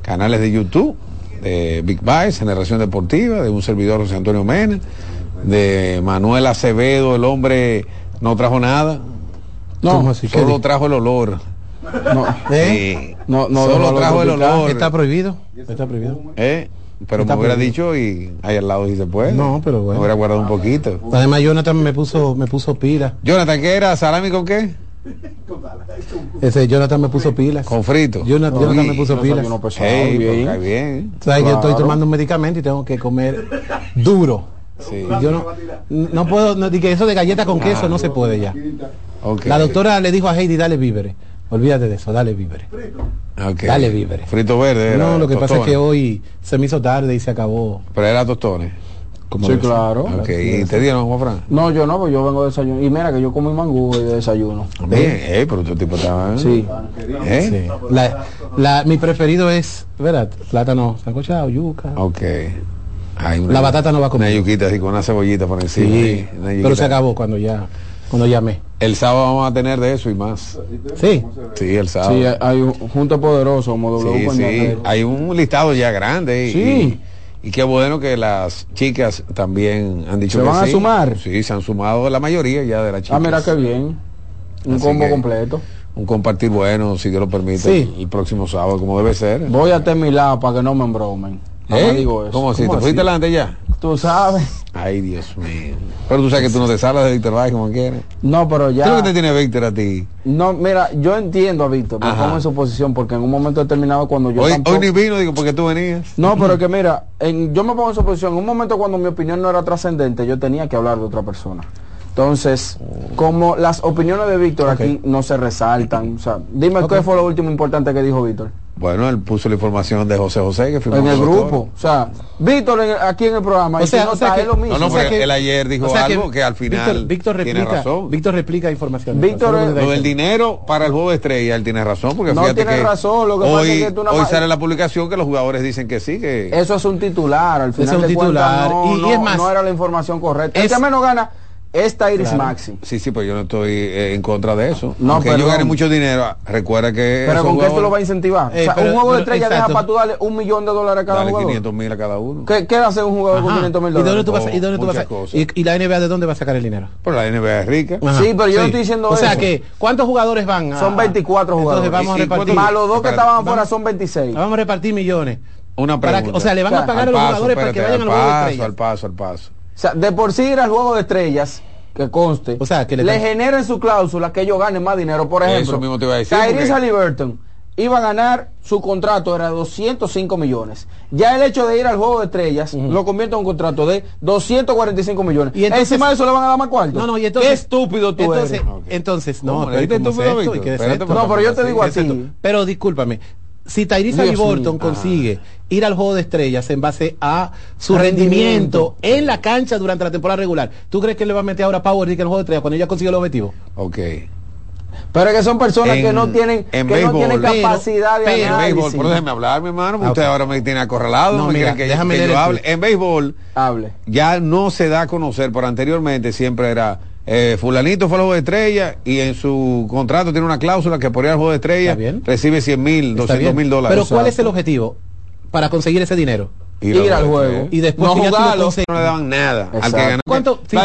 canales de YouTube, de Big Vice, Generación Deportiva, de un servidor José Antonio Mena, de Manuel Acevedo, el hombre no trajo nada, no, solo trajo el olor. No, ¿eh? no, no, solo trajo el olor. Está prohibido. Está prohibido. ¿Eh? Pero me hubiera dicho y ahí al lado dice pues. No, pero bueno. Me hubiera guardado un poquito. Además Jonathan me puso, me puso pila. Jonathan, ¿qué era? ¿Salami con qué? Ese Jonathan me puso pilas. Con frito. Jonathan, Jonathan me puso pilas. Hey, bien. bien. ¿Sabes? Yo estoy tomando un medicamento y tengo que comer duro. Sí. Yo no, no puedo, no, que eso de galleta con queso no se puede ya. Okay. La doctora le dijo a Heidi, dale víveres. Olvídate de eso, dale víveres. Okay. Dale víveres. Frito verde. no, lo que tostones. pasa es que hoy se me hizo tarde y se acabó. Pero era tostones. Sí, claro. Okay. ¿Y te dieron, Juan Fran? No, yo no, pues yo vengo de desayuno. Y mira que yo como mangú de desayuno. Bien, eh, pero tu tipo estaba... Sí. ¿Eh? sí. La, la, mi preferido es, ¿verdad? Plátano sancochado, yuca. Ok. Ay, una, la batata no va a comer. Una yuquita así con una cebollita por encima. Sí, pero se acabó cuando ya cuando llamé. El sábado vamos a tener de eso y más. Sí. Sí, el sábado. Sí, hay un junto poderoso sí, sí. Hay un listado ya grande. Y, sí. Y, y, qué bueno que las chicas también han dicho ¿Se que van sí. a sumar? Sí, se han sumado la mayoría ya de las chicas. Ah, mira qué bien. Un Así combo completo. Un compartir bueno, si Dios lo permite, sí. el próximo sábado, como debe ser. Voy a mi lado para que no me embromen. ¿Eh? digo eso. ¿Cómo si ¿Te fuiste delante ya? Tú sabes. Ay, Dios mío. Pero tú sabes que tú no te salas de Víctor Valle como quieres. No, pero ya. ¿Qué es lo que te tiene Víctor a ti? No, mira, yo entiendo a Víctor, me pongo en su posición porque en un momento determinado cuando yo. Hoy, tampoco... hoy ni vino, digo, porque tú venías. No, pero que mira, en, yo me pongo en su posición. En un momento cuando mi opinión no era trascendente, yo tenía que hablar de otra persona. Entonces, como las opiniones de Víctor okay. aquí no se resaltan, o sea, dime okay. qué fue lo último importante que dijo Víctor. Bueno, él puso la información de José José que firmó en el grupo. O sea, Víctor en- aquí en el programa. O y si sea, no o sea está, que- es lo mismo. No, no, O sea él ayer dijo o sea que algo que, al final Víctor, Víctor tiene replica, razón. Víctor replica información. Víctor, lo del dinero para el juego de estrella, él tiene razón, porque No fíjate tiene que razón, lo que pasa hoy, es que tú hoy sale la publicación que los jugadores dicen que sí, que Eso es un titular, al final es un de cuentas, titular, no, y- y no- es más, no era la información correcta. El es- que menos gana es Tyrese Claro. Maxi. Sí, sí, pues yo no estoy eh, en contra de eso. No, Aunque yo gane mucho dinero, recuerda que... Pero ¿con qué esto lo va a incentivar? Eh, o sea, pero- un juego de pero- estrella deja para tú darle un millón de dólares a cada Dale jugador. 500 mil a cada uno. ¿Qué, ¿Qué hace un jugador con Ajá. 500 mil ¿Y dónde dólares? tú vas a- y dónde tú vas a- muchas cosas. y, y la NBA de dónde va a sacar el dinero? Pero la NBA es rica. Ajá. Sí, pero yo no estoy diciendo O sea eso. que, ¿cuántos jugadores van? a- Son 24 jugadores. Entonces vamos a ¿Y- y repartir. Más los dos que estaban afuera son 26. Vamos a repartir millones. Una pregunta. o sea, le van O sea, a pagar a Al los paso, jugadores para que vayan al al juego de paso, estrellas. al paso, al paso. O sea, de por sí ir al juego de estrellas, que conste, O sea, que le generen su cláusula que ellos ganen más dinero. Por Eso ejemplo, mismo te iba a decir, Tyrese porque- Halliburton iba a ganar su contrato, era 205 millones. Ya el hecho de ir al juego de estrellas lo convierte en un contrato de 245 millones. Y entonces- Encima de eso le van a dar más cuarto. No, no, y entonces. Qué estúpido tú entonces, eres. Entonces, no, pero yo te digo ¿Qué a es esto? ti. Pero discúlpame. Si Tyrese Dios mío. consigue ir al juego de estrellas en base a su rendimiento, Rendimiento. en la cancha durante la temporada regular, ¿tú crees que le va a meter ahora Power League en el juego de estrellas cuando ya consigue el objetivo? Ok. Pero es que son personas que En- no tienen, en que béisbol, no tienen pero- capacidad de pero- En análisis. béisbol, pero déjeme hablar, mi hermano, porque Ah, usted ahora me tiene acorralado, No, mira, que, déjame que yo hable. En béisbol Hable. ya no se da a conocer, pero anteriormente siempre era eh, fulanito fue al juego de estrella y en su contrato tiene una cláusula que por ir al juego de estrella bien. recibe 100 mil, Está 200 bien. mil dólares. Pero ¿cuál es el objetivo para conseguir ese dinero? Ir al juego. Y después No que ya jugarlo. No le daban nada al que ganaba. ¿Cuánto? Sí,